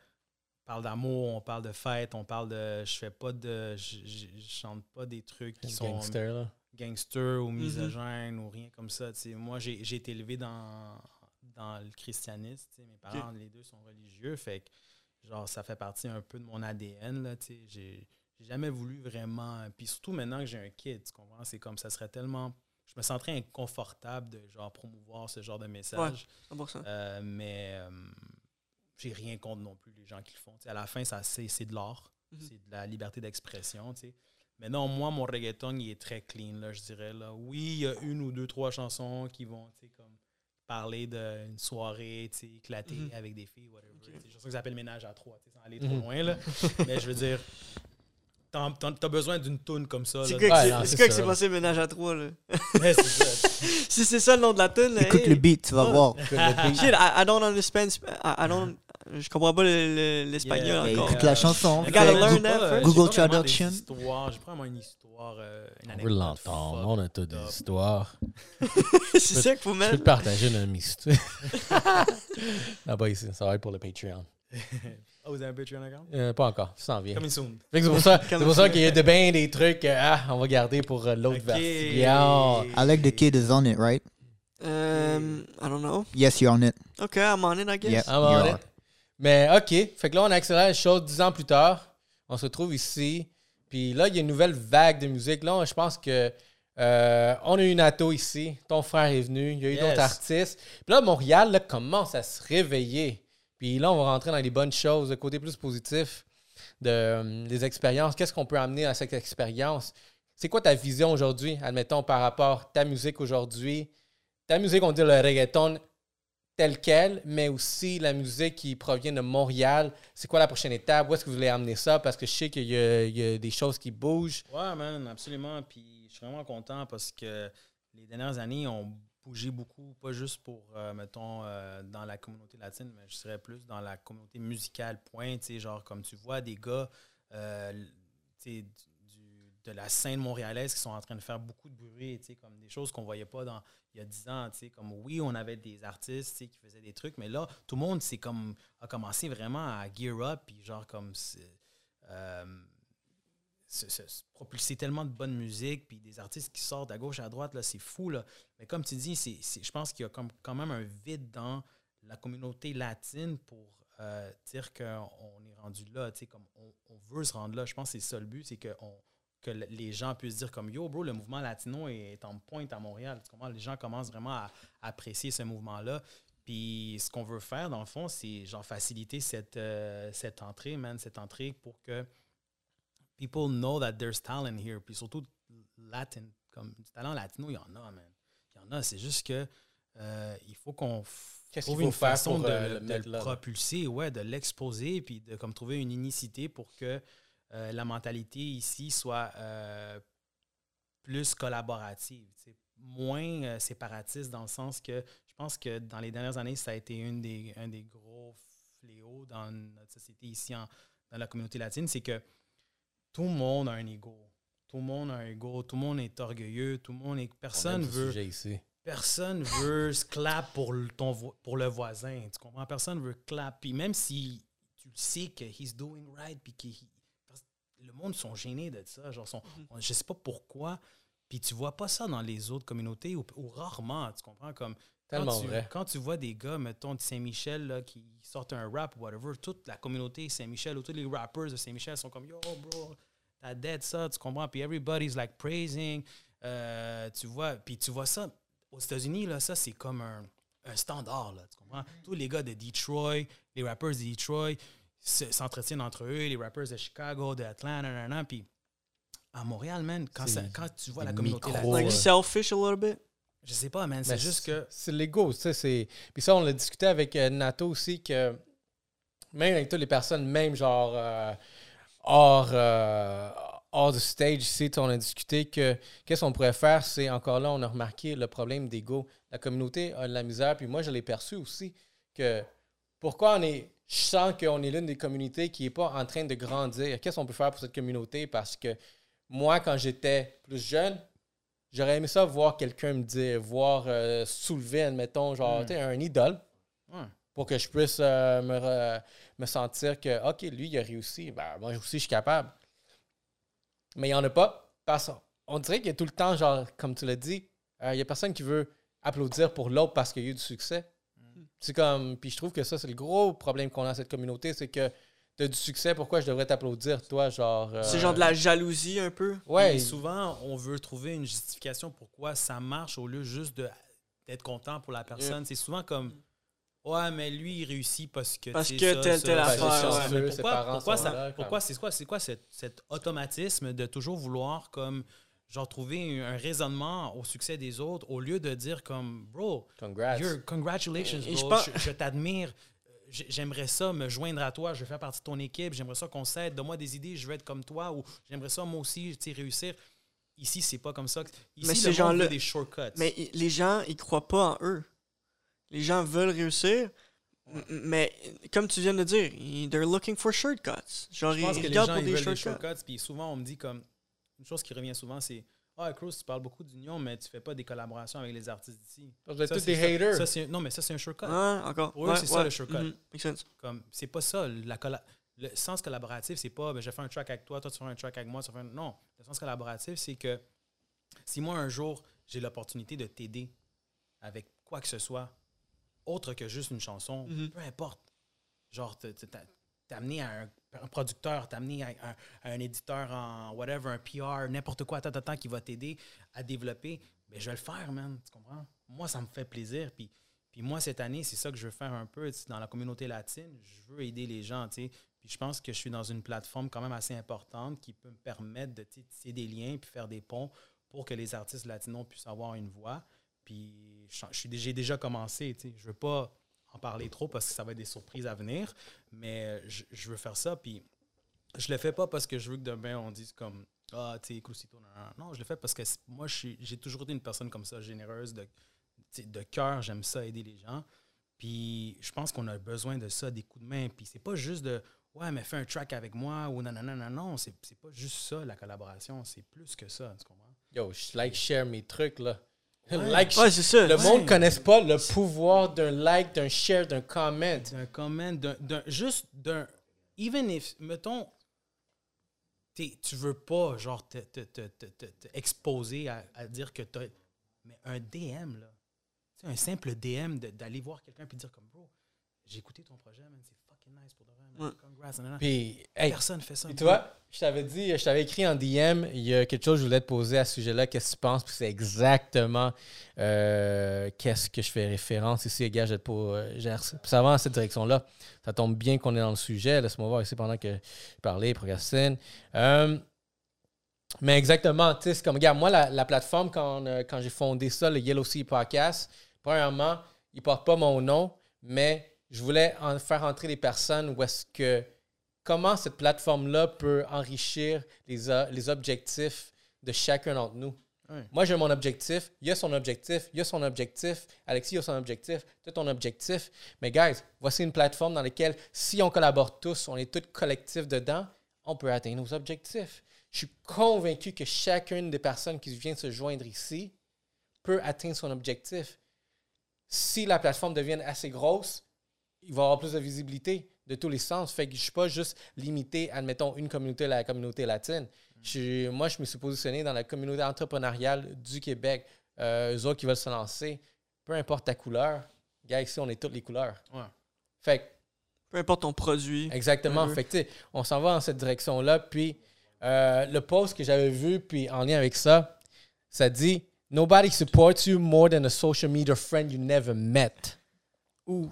on parle d'amour, on parle de fête, on parle de... Je fais pas de... Je, je- je chante pas des trucs qui sont Gangster, là. Gangster ou Mhm. misogènes ou rien comme ça. Moi, j'ai été élevé dans, dans le christianisme. Mes parents, les deux sont religieux, fait que, genre, ça fait partie un peu de mon ADN. J'ai jamais voulu vraiment... Puis surtout maintenant que j'ai un kid, tu comprends? C'est comme, ça serait tellement... Je me sentirais inconfortable de, genre, promouvoir ce genre de message. 100%. Euh, mais euh, j'ai rien contre non plus les gens qui le font. À la fin, ça, c'est, de l'art. Mhm. C'est de la liberté d'expression. Mais non, moi, mon reggaeton, il est très clean, là, je dirais. Là. Oui, il y a une ou deux, trois chansons qui vont tu sais, comme parler d'une soirée tu sais, éclatée Mhm. avec des filles, whatever. Ok. tu sais. Je sais que ça s'appelle ménage à trois, sans aller Mhm. trop loin. Là. Mais je veux dire, t'as besoin d'une toune comme ça. C'est quoi que c'est- c'est c'est c'est passé ménage à trois, là? Ouais, c'est ça. si c'est ça le nom de la tune, Écoute hey, le beat, tu vas Oh. voir. Shit, I, I don't understand. sp- I, I don't, je comprends pas le- le- l'espagnol Yeah, encore. écoute la chanson. Google- Traduction. J'ai vraiment une histoire. euh, une On veut l'entendre. On a toutes up. des histoires. c'est ça qu'il faut Je peux te mettre. partager une histoire. Là-bas, ici, ça va être pour le Patreon. Ah, vous avez un Patreon account? Euh, pas encore, ça s'en vient. Coming soon. C'est pour ça, c'est Comme pour ça. ça qu'il y a de bien des trucs que, ah, on va garder pour euh, l'autre Ok. version. I like the kid is on it, right? Um, I don't know. Yes, you're on it. Okay, I'm on it, I guess. Yeah. Ah, You're on est- Mais OK, fait que là, on accélère les choses dix ans plus tard. On se retrouve ici. Puis là, il y a une nouvelle vague de musique. Là, je pense que euh, on a eu Nato ici. Ton frère est venu. Il y a eu Yes. d'autres artistes. Puis là, Montréal là, commence à se réveiller. Puis là, on va rentrer dans les bonnes choses, le côté plus positif de, euh, des expériences. Qu'est-ce qu'on peut amener à cette expérience? C'est quoi ta vision aujourd'hui, admettons, par rapport à ta musique aujourd'hui? Ta musique, on dit le reggaeton tel quel, mais aussi la musique qui provient de Montréal. C'est quoi la prochaine étape? Où est-ce que vous voulez amener ça? Parce que je sais qu'il y, a- des choses qui bougent. Ouais, man, absolument. Puis je suis vraiment content parce que les dernières années ont bougé beaucoup, pas juste pour, euh, mettons, euh, dans la communauté latine, mais je serais plus dans la communauté musicale, point. Genre, comme tu vois des gars, euh, de la scène montréalaise qui sont en train de faire beaucoup de bruit, comme des choses qu'on voyait pas dans il y a 10 ans, comme oui, on avait des artistes, qui faisaient des trucs, mais là, tout le monde c'est comme a commencé vraiment à gear up, puis genre comme euh, se, se- se propulser tellement de bonne musique, puis des artistes qui sortent à gauche, à droite, là, c'est fou, là. Mais comme tu dis, c'est, je pense qu'il y a comme, quand même un vide dans la communauté latine pour euh, dire qu'on est rendu là, comme on, on veut se rendre là. Je pense que c'est ça le but, c'est que, on- que le- les gens puissent dire comme yo, bro, le mouvement latino est en pointe à Montréal. Comprends? Les gens commencent vraiment à, à apprécier ce mouvement-là. Puis ce qu'on veut faire, dans le fond, c'est genre faciliter cette, euh, cette entrée, man, cette entrée pour que people know that there's talent here. Puis surtout, Latin, comme du talent latino, il y en a, man. Il y en a. C'est juste que euh, il faut qu'on trouve une façon de, euh, le de le propulser, ouais, de l'exposer, puis de comme trouver une unicité pour que euh, la mentalité ici soit euh, plus collaborative, moins euh, séparatiste dans le sens que je pense que dans les dernières années, ça a été une des, un des gros fléaux dans notre société ici, en- dans la communauté latine, c'est que tout le monde a un ego. Tout le monde a un ego, tout le monde est orgueilleux, tout le monde est. Personne veut. ici. Personne veut se clap pour le, ton, vo- pour le voisin. Tu comprends? Personne veut clap. Puis même si tu sais que he's doing right, puis que le monde sont gênés de ça. Genre, sont, on- je sais pas pourquoi. Puis tu vois pas ça dans les autres communautés ou, ou rarement. Tu comprends? Comme Tellement quand tu, vrai. quand tu vois des gars, mettons, de Saint-Michel là, qui sortent un rap ou whatever, toute la communauté Saint-Michel ou tous les rappers de Saint-Michel sont comme Yo, bro, t'as dead ça, tu comprends? Puis everybody's like praising. Euh, tu vois, puis tu vois ça aux États-Unis, là, ça c'est comme un, un standard, là, tu comprends? Tous les gars de Detroit, les rappers de Detroit s'entretiennent entre eux, les rappers de Chicago, de Atlanta, nanana, puis à Montréal, man, quand, ça- quand tu vois la communauté latine, Like selfish a little bit? je sais pas, man, c'est juste que C'est l'ego, tu sais. c'est- Puis ça, on l'a discuté avec euh, Nato aussi, que même avec toutes les personnes, même genre euh, hors, euh, hors du stage ici, on a discuté que qu'est-ce qu'on pourrait faire, c'est encore là, on a remarqué le problème d'ego. La communauté a de la misère, puis moi, je l'ai perçu aussi, que pourquoi on est. Je sens qu'on est l'une des communautés qui n'est pas en train de grandir. Qu'est-ce qu'on peut faire pour cette communauté? Parce que moi, quand j'étais plus jeune, j'aurais aimé ça voir quelqu'un me dire, voir euh, soulever, admettons, genre, Mm. tu sais, un idole, pour que je puisse euh, me, re- me sentir que, OK, lui, il a réussi. Ben, moi aussi, je suis capable. Mais il n'y en a pas. Parce on dirait qu'il y a tout le temps, genre, comme tu l'as dit, euh, il n'y a personne qui veut applaudir pour l'autre parce qu'il y a eu du succès. C'est comme. Puis je trouve que ça, c'est le gros problème qu'on a dans cette communauté, c'est que tu as du succès, pourquoi je devrais t'applaudir, toi, genre. euh, C'est genre de la jalousie un peu. Ouais. Et souvent, on veut trouver une justification pourquoi ça marche au lieu juste de- d'être content pour la personne. C'est souvent comme Ouais, mais lui, il réussit parce que. Parce que telle- telle affaire, Pourquoi, pourquoi ça- là, pourquoi c'est quoi, c'est quoi cet, cet automatisme de toujours vouloir comme genre trouver un raisonnement au succès des autres au lieu de dire comme bro, Congrats. You're- congratulations, Et je bro. pense- Je, je t'admire. J- J'aimerais ça me joindre à toi. Je veux faire partie de ton équipe. J'aimerais ça qu'on s'aide. Donne-moi des idées. Je veux être comme toi. Ou j'aimerais ça moi aussi tu sais, réussir. Ici, c'est pas comme ça. Ici, Mais le ces monde gens-là- veut des shortcuts. Mais i- les gens, ils croient pas en eux. Les gens veulent réussir, m- mais comme tu viens de dire, ils- they're looking for shortcuts. Genre, je ils, que les regardent gens pour ils des veulent des shortcuts. shortcuts. Puis souvent, on me dit comme une chose qui revient souvent, c'est ah Cruz, tu parles beaucoup d'union, mais tu fais pas des collaborations avec les artistes d'ici. Vous êtes Ça, tous c'est des haters. Ça, non, mais ça c'est un shortcut. Ah, encore. Pour eux, c'est ça, le shortcut. Mhm, makes sense. Comme, c'est pas ça. La colla- le sens collaboratif, c'est pas ben, je fais un track avec toi, toi tu fais un track avec moi, tu fais un... Non. Le sens collaboratif, c'est que si moi un jour j'ai l'opportunité de t'aider avec quoi que ce soit, autre que juste une chanson, Mhm. peu importe. Genre, t'amener à un, un producteur, t'amener à un, éditeur en whatever, un PR, n'importe quoi, tant, tant, qui va t'aider à développer, ben, je vais le faire, man. Tu comprends? Moi, ça me fait plaisir. Puis, puis moi, cette année, c'est ça que je veux faire un peu dans la communauté latine. Je veux aider les gens, tu sais. Puis je pense que je suis dans une plateforme quand même assez importante qui peut me permettre de tisser des liens puis faire des ponts pour que les artistes latinos puissent avoir une voix. Puis j'ai déjà commencé, tu sais. Je veux pas parler trop parce que ça va être des surprises à venir, mais je, je veux faire ça. Puis je le fais pas parce que je veux que demain on dise comme ah tu sais Crucito non, non, non je le fais parce que moi j'ai toujours été une personne comme ça généreuse de de cœur j'aime ça aider les gens puis je pense qu'on a besoin de ça des coups de main puis c'est pas juste de ouais mais fais un track avec moi ou non non non non non c'est pas juste ça la collaboration c'est plus que ça tu comprends? Yo, je like share mes trucs, là. Ouais. like, Ouais, c'est ça. le Ouais. monde ne connaisse pas le pouvoir d'un like, d'un share, d'un comment. d'un comment, d'un, juste d'un. Even if, mettons, t'es- tu veux pas, genre, te, te, te, te, exposer à, à dire que t'as. Mais un DM, là. Tu sais, un simple DM de- d'aller voir quelqu'un puis dire, comme, bro, j'ai écouté ton projet, man, c'est fucking nice pour de vrai, man. Ouais. Congrats, nanana. Puis, hey, Personne fait ça. tu vois, je t'avais dit, je t'avais écrit en DM, il y a quelque chose que je voulais te poser à ce sujet-là. Qu'est-ce que tu penses? Puis c'est exactement euh, qu'est-ce que je fais référence ici, les gars. Je pour, euh, ça va dans cette direction-là. Ça tombe bien qu'on est dans le sujet. Laisse-moi voir ici pendant que je parlais, procrastine. Euh, mais exactement, tu sais, c'est comme, regarde, moi, la, plateforme, quand, quand j'ai fondé ça, le Yellow Sea Podcast, premièrement, il ne porte pas mon nom, mais je voulais en faire entrer des personnes où est-ce que comment cette plateforme-là peut enrichir les, les objectifs de chacun d'entre nous. Moi, j'ai mon objectif, il y a son objectif, il y a son objectif, Alexis il a son objectif, tu as ton objectif. Mais guys, voici une plateforme dans laquelle, si on collabore tous, on est tous collectifs dedans, on peut atteindre nos objectifs. Je suis convaincu que chacune des personnes qui vient se joindre ici peut atteindre son objectif. Si la plateforme devient assez grosse, il va y avoir plus de visibilité de tous les sens. Fait que je ne suis pas juste limité, admettons, une communauté, la communauté latine. moi, je me suis positionné dans la communauté entrepreneuriale du Québec. Euh, eux autres qui veulent se lancer, peu importe ta couleur, gars, ici, on est toutes les couleurs. Fait peu importe ton produit. Exactement. Fait que, on s'en va dans cette direction-là. Puis, euh, le post que j'avais vu, puis en lien avec ça, ça dit Nobody supports you more than a social media friend you never met. Ouh.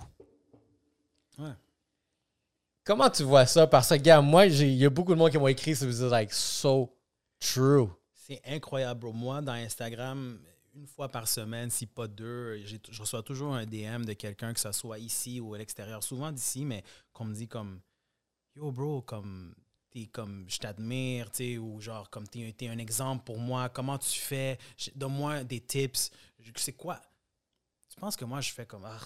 Comment tu vois ça? Parce que, gars, moi, il y a beaucoup de monde qui m'ont écrit, c'est like so true. C'est incroyable, bro. Moi, dans Instagram, une fois par semaine, si pas deux, je reçois toujours un DM de quelqu'un, que ce soit ici ou à l'extérieur, souvent d'ici, mais qu'on me dit comme Yo, bro, comme t'es comme je t'admire, tu sais, ou genre comme t'es es un exemple pour moi, comment tu fais, donne-moi des tips. C'est quoi? Tu penses que moi je fais comme ah,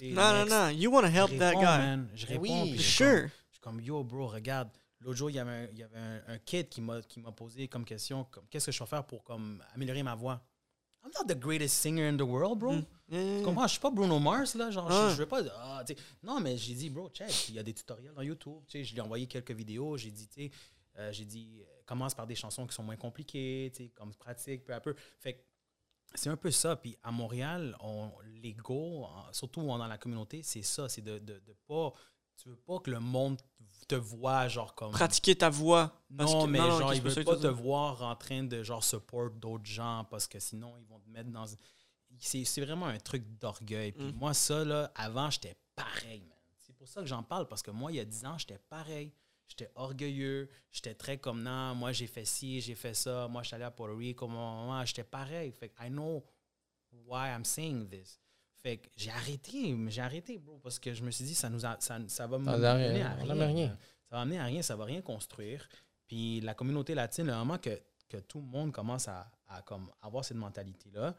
non, non, non. You want to help that guy. Je réponds. Oui, sure. je suis comme, yo, bro, regarde. L'autre jour, il y avait un, il y avait un, kid qui m'a, posé comme question comme, qu'est-ce que je peux faire pour comme, améliorer ma voix? I'm not the greatest singer in the world, bro. Mm. Tu comprends? Je suis pas Bruno Mars, là. Genre, je, je veux pas. Ah, non, mais j'ai dit, bro, check. Il y a des tutoriels dans YouTube. Je lui ai envoyé quelques vidéos. J'ai dit, tu sais, euh, j'ai dit, euh, commence par des chansons qui sont moins compliquées, tu sais, comme pratique, peu à peu. Fait c'est un peu ça. Puis à Montréal, on, l'ego, surtout dans la communauté, c'est ça. C'est de, de, de, pas. Tu veux pas que le monde te voit, genre comme. Pratiquer ta voix. Non, mais genre, ils veulent pas te voir en train de, genre, support d'autres gens parce que sinon, ils vont te mettre dans. C'est, c'est vraiment un truc d'orgueil. Puis mm. moi, ça, là, avant, j'étais pareil, man. C'est pour ça que j'en parle parce que moi, il y a 10 ans, j'étais pareil. J'étais orgueilleux, j'étais très comme non, moi j'ai fait ci, j'ai fait ça, moi je suis allé à Puerto Rico, moi, j'étais pareil. Fait que I know why I'm saying this. Fait que j'ai arrêté, j'ai arrêté, bro, parce que je me suis dit, ça, nous ça, ça va mener à rien. Ça va amener à rien, ça va rien construire. Puis la communauté latine, le moment que, que tout le monde commence à, à comme, avoir cette mentalité-là,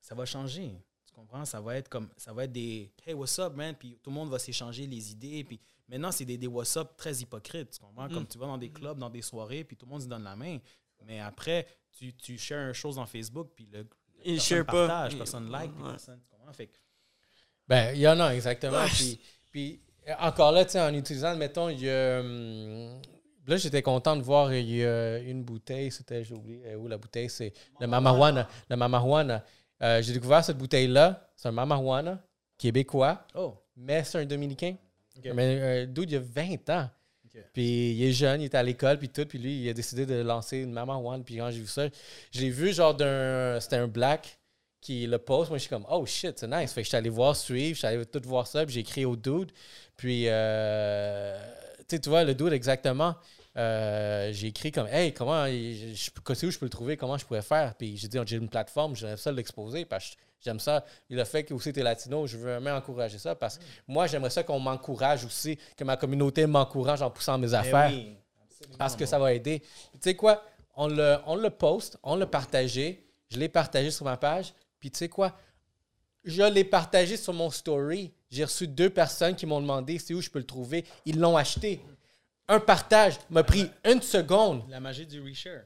ça va changer. Tu comprends? Ça va être comme ça va être des Hey, what's up, man? Puis tout le monde va s'échanger les idées. Puis Maintenant, c'est des, des WhatsApp très hypocrites. Tu comprends? Comme mm. tu vas dans des clubs, dans des soirées, puis tout le monde se donne la main. Mais après, tu, tu shares une chose dans Facebook, puis le, il personne partage, pas. personne like, puis personne. Tu comprends? Fait Ben, il y en a, exactement. puis, puis, encore là, tu sais, en utilisant, mettons, il y a. Hum, là, j'étais content de voir, il y a une bouteille, c'était, j'ai oublié où la bouteille, c'est le Mamajuana. Le. Euh, j'ai découvert cette bouteille-là, c'est un Mamajuana québécois, oh. mais c'est un Dominicain. Mais euh, dude, il a 20 ans. Puis il est jeune, il est à l'école, puis tout. Puis lui, il a décidé de lancer une Maman One. Puis quand j'ai vu ça, je l'ai vu genre d'un. C'était un black qui le poste. Moi, je suis comme, oh shit, c'est nice. Fait que je suis allé voir, suivre, je suis allé tout voir ça. Puis j'ai écrit au dude. Puis, euh, tu vois, le dude exactement. Euh, j'ai écrit comme Hey, comment je, je, où je peux le trouver, comment je pourrais faire. Puis j'ai dit j'ai une plateforme, j'aimerais ça l'exposer parce que j'aime ça. Et le fait que aussi tu es latino, je veux vraiment encourager ça parce que moi j'aimerais ça qu'on m'encourage aussi, que ma communauté m'encourage en poussant mes eh affaires. parce que ça va aider. Tu sais quoi? On le, on le poste, on l'a partagé. Je l'ai partagé sur ma page. Puis tu sais quoi? Je l'ai partagé sur mon story. J'ai reçu deux personnes qui m'ont demandé c'est où je peux le trouver? Ils l'ont acheté un partage m'a pris une seconde. La magie du reshare.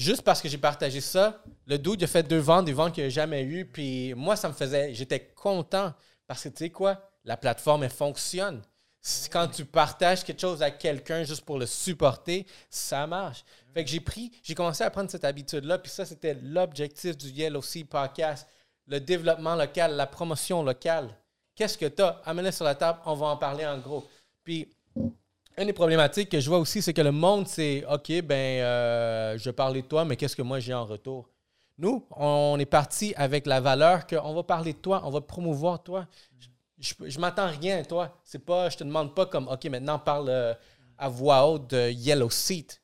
Juste parce que j'ai partagé ça, le dude a fait deux ventes, des ventes qu'il n'a jamais eues. Puis moi, ça me faisait. J'étais content. Parce que tu sais quoi? La plateforme, elle fonctionne. Quand tu partages quelque chose à quelqu'un juste pour le supporter, ça marche. Fait que j'ai pris, j'ai commencé à prendre cette habitude-là. Puis ça, c'était l'objectif du Yellow Sea Podcast. Le développement local, la promotion locale. Qu'est-ce que tu as? Amène sur la table, on va en parler en gros. Puis une des problématiques que je vois aussi, c'est que le monde, c'est OK, ben, euh, je parler de toi, mais qu'est-ce que moi j'ai en retour? Nous, on est parti avec la valeur qu'on va parler de toi, on va promouvoir toi. Je, je, m'attends rien à toi. C'est pas, je te demande pas comme OK, maintenant parle euh, à voix haute de Yellow Seat.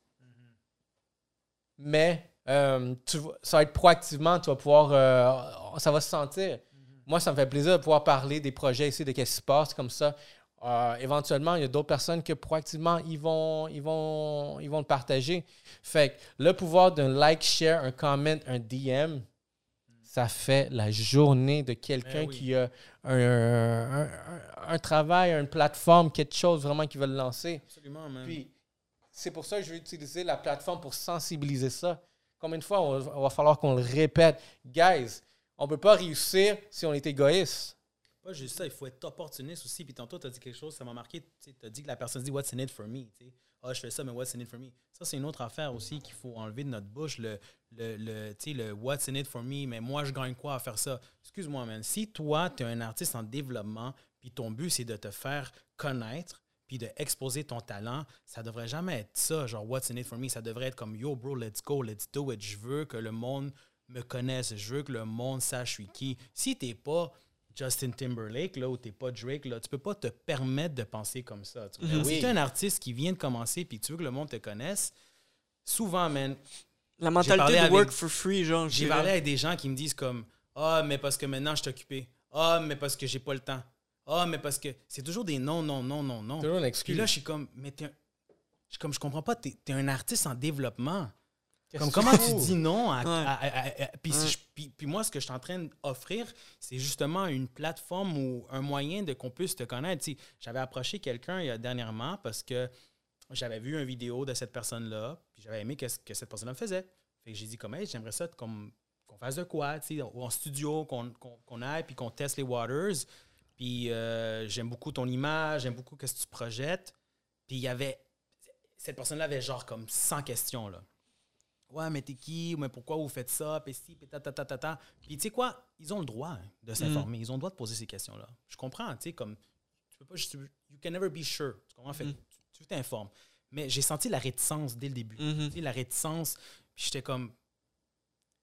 Mais euh, ça va être proactivement, tu vas pouvoir, euh, ça va se sentir. Moi, ça me fait plaisir de pouvoir parler des projets ici, de ce qui se passe comme ça. Euh, éventuellement, il y a d'autres personnes que proactivement, ils vont, ils vont, ils vont le partager. Fait que le pouvoir d'un like, share, un comment, un DM, ça fait la journée de quelqu'un oui. qui a un, un- un- un travail, une plateforme, quelque chose vraiment qui veut le lancer. Absolument, man. Puis, c'est pour ça que je vais utiliser la plateforme pour sensibiliser ça. Combien de fois on, va- on va falloir qu'on le répète? Guys, on peut pas réussir si on est égoïste. Pas juste ça, il faut être opportuniste aussi. Puis tantôt, tu as dit quelque chose, ça m'a marqué. Tu as dit que la personne dit What's in it for me? Ah, je fais ça, mais what's in it for me? Ça, c'est une autre affaire aussi qu'il faut enlever de notre bouche. Le, le, le, le What's in it for me? Mais moi, je gagne quoi à faire ça? Excuse-moi, man. Si toi, tu es un artiste en développement, puis ton but, c'est de te faire connaître, puis de exposer ton talent, ça devrait jamais être ça, genre What's in it for me? Ça devrait être comme Yo, bro, let's go, let's do it. Je veux que le monde me connaisse, je veux que le monde sache je suis qui. Si t'es pas Justin Timberlake là, ou t'es pas Drake, là, tu peux pas te permettre de penser comme ça. tu? Mhm. Si t'es un artiste qui vient de commencer puis que tu veux que le monde te connaisse, souvent, man, La mentalité de avec- work for free, genre. j'ai parlé avec des gens qui me disent comme Ah, mais parce que maintenant je suis occupé. Ah, mais parce que j'ai pas le temps. Ah, mais parce que. C'est toujours des non, non, non, non, non. Toujours une Puis excuse. là, je suis comme, mais t'es un- je suis comme, je comprends pas, t'es es un artiste en développement. Comme comment tu dis non à, Ouais. à- à- à- puis, si Ouais. je- puis- puis moi, ce que je suis en train d'offrir, c'est justement une plateforme ou un moyen de qu'on puisse te connaître. J'avais approché quelqu'un dernièrement parce que j'avais vu une vidéo de cette personne-là, puis j'avais aimé que, que cette personne-là faisait. Fait que j'ai dit, comme, Hey, j'aimerais ça comme, qu'on fasse de quoi, en studio, qu'on aille, puis qu'on teste les waters. Puis euh, j'aime beaucoup ton image, j'aime beaucoup ce que tu projettes. Puis il y avait. Cette personne-là avait genre comme 100 questions, là. Ouais, mais t'es qui? Mais pourquoi vous faites ça? Puis si, puis ta, ta, ta, ta, ta. Puis tu sais quoi? Ils ont le droit hein, de s'informer. Ils ont le droit de poser ces questions-là. Je comprends, tu sais, comme. Tu peux pas. juste- You can never be sure. Tu comprends? Fait Mm. tu- t'informes. Mais j'ai senti la réticence dès le début. Tu sais, la réticence. Puis j'étais comme.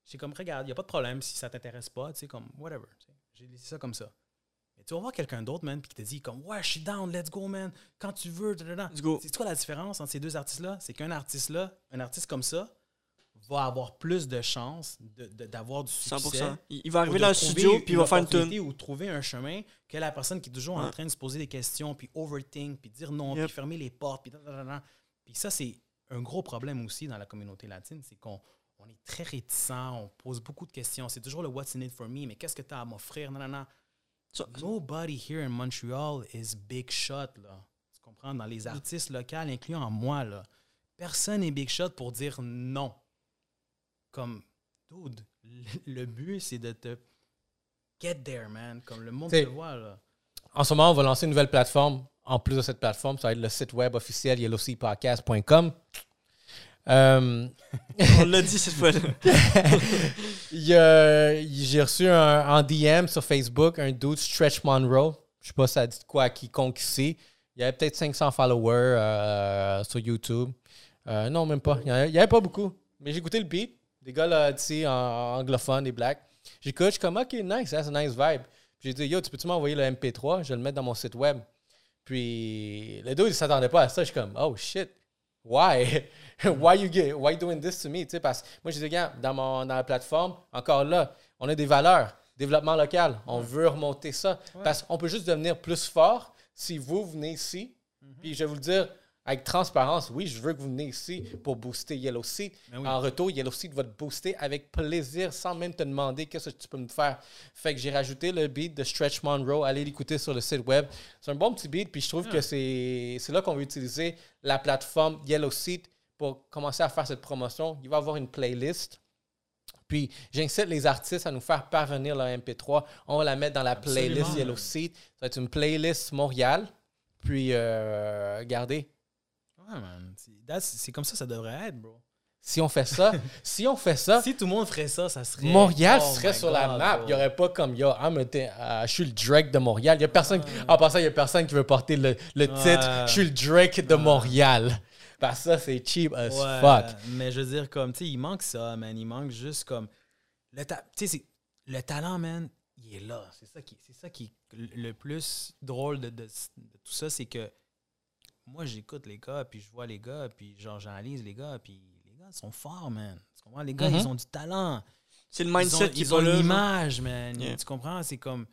J'étais comme, regarde, il n'y a pas de problème si ça t'intéresse pas, tu sais, comme, whatever. J'ai laissé ça comme ça. Mais tu vas voir quelqu'un d'autre, man, puis qui te dit, comme, ouais, je suis down, let's go, man, quand tu veux. Let's go. C'est quoi la différence entre ces deux artistes-là? C'est qu'un artiste-là, un artiste comme ça, va avoir plus de chances de- de- d'avoir du succès. 100%. Il il va arriver de dans le studio, puis il va faire une tune. Ou trouver un chemin que la personne qui est toujours en train de se poser des questions, puis overthink, puis dire non, Yep. puis fermer les portes, puis. Puis ça, c'est un gros problème aussi dans la communauté latine, c'est qu'on on est très réticent, on pose beaucoup de questions. C'est toujours le what's in it for me, mais qu'est-ce que tu as à m'offrir? Non, non, non. Nobody here in Montreal is big shot, là. Tu comprends? Dans les artistes locaux, incluant moi, là. Personne n'est big shot pour dire non. Comme, dude, le, but, c'est de te get there, man. Comme le monde te voit, là. En ce moment, on va lancer une nouvelle plateforme. En plus de cette plateforme, ça va être le site web officiel yellowseapodcast.com. Euh, On l'a dit cette y a- J'ai reçu un, en DM sur Facebook un dude, Stretch Monroe. Je sais pas si ça dit de quoi à quiconque ici. Il y avait peut-être 500 followers euh, sur YouTube. Euh, non, même pas. Il n'y avait, il y avait pas beaucoup. Mais j'ai écouté le beat. Des gars là, d'ici, en, anglophones, des blacks. J'écoute, je suis comme, OK, nice, that's a nice vibe. Puis j'ai dit, yo, tu peux-tu m'envoyer le MP3? Je vais le mettre dans mon site web. Puis le dude, il s'attendait pas à ça. Je suis comme, oh shit, why? why you get, why you doing this to me? Tu sais, parce que moi, je dis, regarde, dans, mon, dans la plateforme, encore là, on a des valeurs. Développement local, on veut remonter ça. Parce qu'on peut juste devenir plus fort si vous venez ici. Puis je vais vous le dire avec transparence, oui, je veux que vous venez ici pour booster Yellow Seat. Ben oui. En retour, Yellow Seat va te booster avec plaisir sans même te demander qu'est-ce que tu peux me faire. Fait que j'ai rajouté le beat de Stretch Monroe. Allez l'écouter sur le site web. C'est un bon petit beat. Puis je trouve que c'est là qu'on veut utiliser la plateforme Yellow Seat pour commencer à faire cette promotion. Il va y avoir une playlist. Puis j'incite les artistes à nous faire parvenir leur MP3. On va la mettre dans la Absolument, playlist. Yellow Seat. Ça va être une playlist Montréal. Puis, euh, regardez, Ouais, man. C'est comme ça que ça devrait être, bro. Si on fait ça, si on fait ça, Si tout le monde ferait ça, ça serait. Montréal Oh serait sur la map. bro. Il n'y aurait pas comme yo, I'm a euh, je suis le Drake de Montréal. Il y a personne, en passant, il y a personne qui veut porter le, le Ouais. titre Je suis le Drake de Montréal. Parce que ça, c'est cheap as fuck. Mais je veux dire, comme, tu sais, il manque ça, man. Il manque juste comme. Le, ta- le talent, man, il est là. C'est ça qui, c'est ça qui est le le plus drôle de, de- de tout ça, c'est que moi, j'écoute les gars, puis je vois les gars, puis genre, j'analyse les gars, puis les gars sont forts, man. Tu comprends? Les gars, Mhm. ils ont du talent. C'est le ont, mindset qui ils ont là. genre. l'image, man. Yeah. Tu comprends? C'est comme.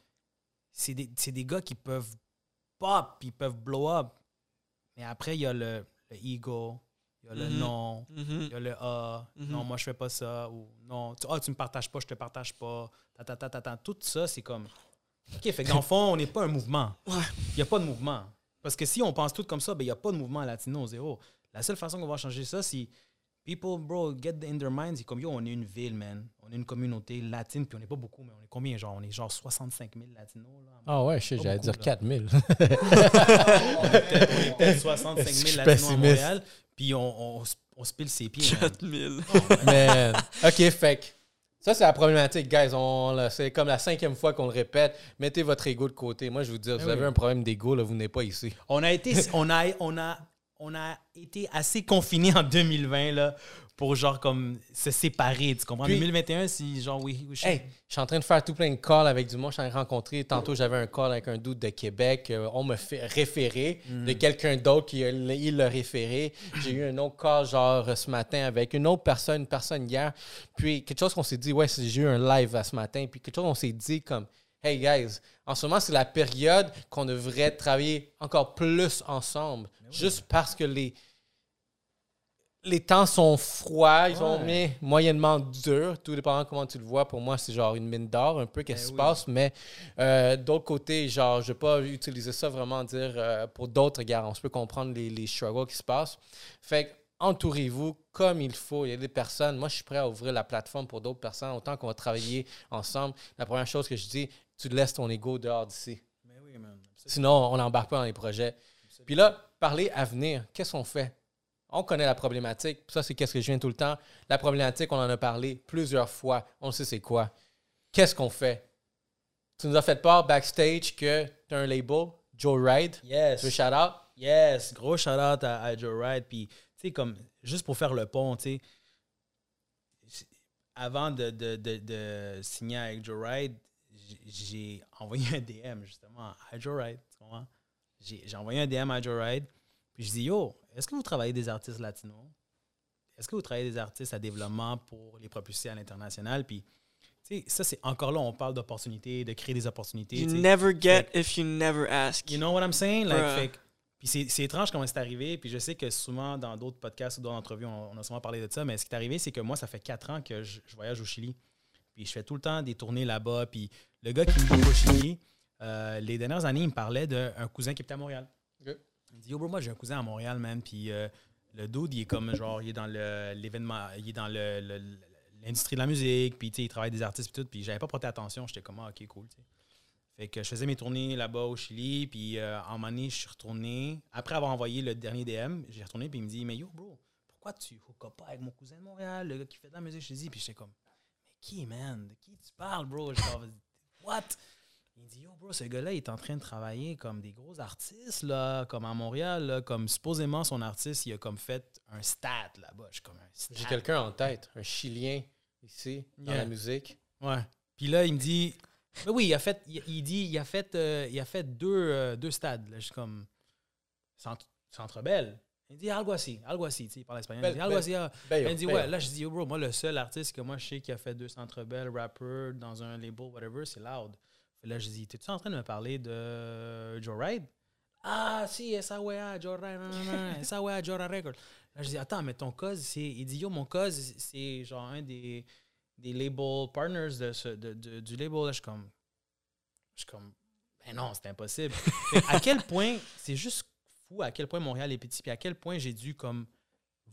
C'est des, des gars qui peuvent pop, puis ils peuvent blow up. Mais après, il y a le, le ego, il y a le Mhm. non, Mhm. il y a le ah, Mhm. non, moi je fais pas ça, ou non, tu, ah, tu me partages pas, je te partage pas. Ta, ta, ta, ta, ta. Tout ça, c'est comme. OK, fait que dans le fond, on n'est pas un mouvement. Ouais. Il n'y a pas de mouvement. Parce que si on pense tout comme ça, ben, il n'y a pas de mouvement latino, zéro. La seule façon qu'on va changer ça, c'est people, bro, get in their minds. C'est comme, yo, on est une ville, man. On est une communauté latine, puis on n'est pas beaucoup, mais on est combien? Genre, on est genre 65 000 latinos, là? Ah ouais, je sais, j'allais dire là. 4000. on est peut-être- on est peut-être 65 Je suis 000 latinos à. Montréal, puis on, on, on se pile ses pieds. man. 4000. Man. OK, que ça, c'est la problématique, guys. C'est comme la cinquième fois qu'on le répète. Mettez votre ego de côté. Moi, je vous dis, vous oui. avez un problème d'ego, vous n'êtes pas ici. On a été, on a, on a, on a été assez confinés en 2020 là, pour genre comme se séparer. Tu comprends? En Puis- 2021, si genre oui, oui, je- Hey, je suis en train de faire tout plein de calls avec du monde. Je suis en train de rencontrer. Tantôt, j'avais un call avec un doute de Québec. Euh, on me fait référer de quelqu'un d'autre qui il l'a référé. J'ai eu un autre call, genre, euh, ce matin avec une autre personne, une personne hier. Puis, quelque chose qu'on s'est dit, ouais, j'ai eu un live à ce matin. Puis, quelque chose qu'on s'est dit comme, hey, guys, en ce moment, c'est la période qu'on devrait travailler encore plus ensemble. Juste parce que les les temps sont froids, ils sont Ouais. bien moyennement durs, tout dépendant comment tu le vois. Pour moi, c'est genre une mine d'or, un peu, qu'est-ce qui se oui. passe. Mais euh, d'autre côté, genre, je ne vais pas utiliser ça vraiment dire euh, pour d'autres, regarde, on se peut comprendre les, les struggles qui se passent. Fait que, entourez-vous comme il faut. Il y a des personnes, moi, je suis prêt à ouvrir la plateforme pour d'autres personnes, autant qu'on va travailler ensemble. La première chose que je dis, tu laisses ton ego dehors d'ici. Mais oui. Sinon, on n'embarque pas dans les projets. Puis là, parler avenir, qu'est-ce qu'on fait? On connaît la problématique. Ça, c'est qu'est-ce que je viens tout le temps. La problématique, on en a parlé plusieurs fois. On sait c'est quoi. Qu'est-ce qu'on fait? Tu nous as fait part backstage que tu as un label, Joe Ride. Yes. Tu veux shout out? Yes, gros shout out à, à Joe Ride. Puis, tu sais, comme, juste pour faire le pont, tu sais, avant de, de, de, de signer avec Joe Ride, j'ai envoyé un DM justement à Joe Ride. Tu comprends? J'ai j'ai envoyé un DM à Joe Ride. Puis je dis, yo, est-ce que vous travaillez des artistes latinos? Est-ce que vous travaillez des artistes à développement pour les propulser à l'international? Puis, tu sais, ça, c'est encore là, on parle d'opportunités, de créer des opportunités. You tu sais. never get if you never ask. You know what I'm saying? Like, fait puis c'est, c'est étrange comment c'est arrivé. Puis je sais que souvent, dans d'autres podcasts ou d'autres entrevues, on, on a souvent parlé de ça. Mais ce qui est arrivé, c'est que moi, ça fait quatre ans que je, je voyage au Chili. Puis je fais tout le temps des tournées là-bas. Puis le gars qui me dit au Chili, euh, les dernières années, il me parlait d'un cousin qui était à Montréal. Il dit, yo, bro, moi, j'ai un cousin à Montréal, man. Puis euh, le dude, il est comme, genre, il est dans l'événement, il est dans l'industrie de la musique. Puis, tu sais, il travaille des artistes, puis tout. Puis j'avais pas prêté attention. J'étais comme, ah, ok, cool. Fait que je faisais mes tournées là-bas au Chili, puis euh, en année, je suis retourné. Après avoir envoyé le dernier DM, j'ai retourné, puis il me dit Mais yo, bro, pourquoi tu hook pas avec mon cousin de Montréal, le gars qui fait de la musique? Chez lui Puis j'étais comme Mais qui, man? De qui tu parles, bro? Comme, What? Il dit Yo, bro, ce gars-là, il est en train de travailler comme des gros artistes, là, comme à Montréal, là, comme supposément son artiste, il a comme fait un stat là-bas. Je suis comme un stat. J'ai quelqu'un en tête, un Chilien ici, dans la musique. Ouais. Puis là, il me dit. Mais oui, il a fait. Il, il dit, il a fait, euh, il a fait deux, euh, deux stades. Là, je suis comme. Centre, Centre Bell. Il dit Alguaci, Alguaci, tu sais, il parle espagnol. Belle- il dit Alguaci. ah. Il dit ouais. Là, je dis, yo, bro, moi, le seul artiste que moi, je sais qui a fait deux Centre Bell, rapper, dans un label, whatever, c'est Loud. Là, je dis, t'es-tu en train de me parler de Joe Ride? Ah, si, esa wea, Joe Ride, non, non, non, esa wea, Joe Ride Record. Là, je dis, attends, mais ton cause, c'est. Il dit, yo, mon cause, c'est genre un des, des label partners de ce, de, de- du label. Là, je suis comme. Je suis comme. Ben non, c'est impossible. À quel point, c'est juste fou à quel point Montréal est petit, puis à quel point j'ai dû comme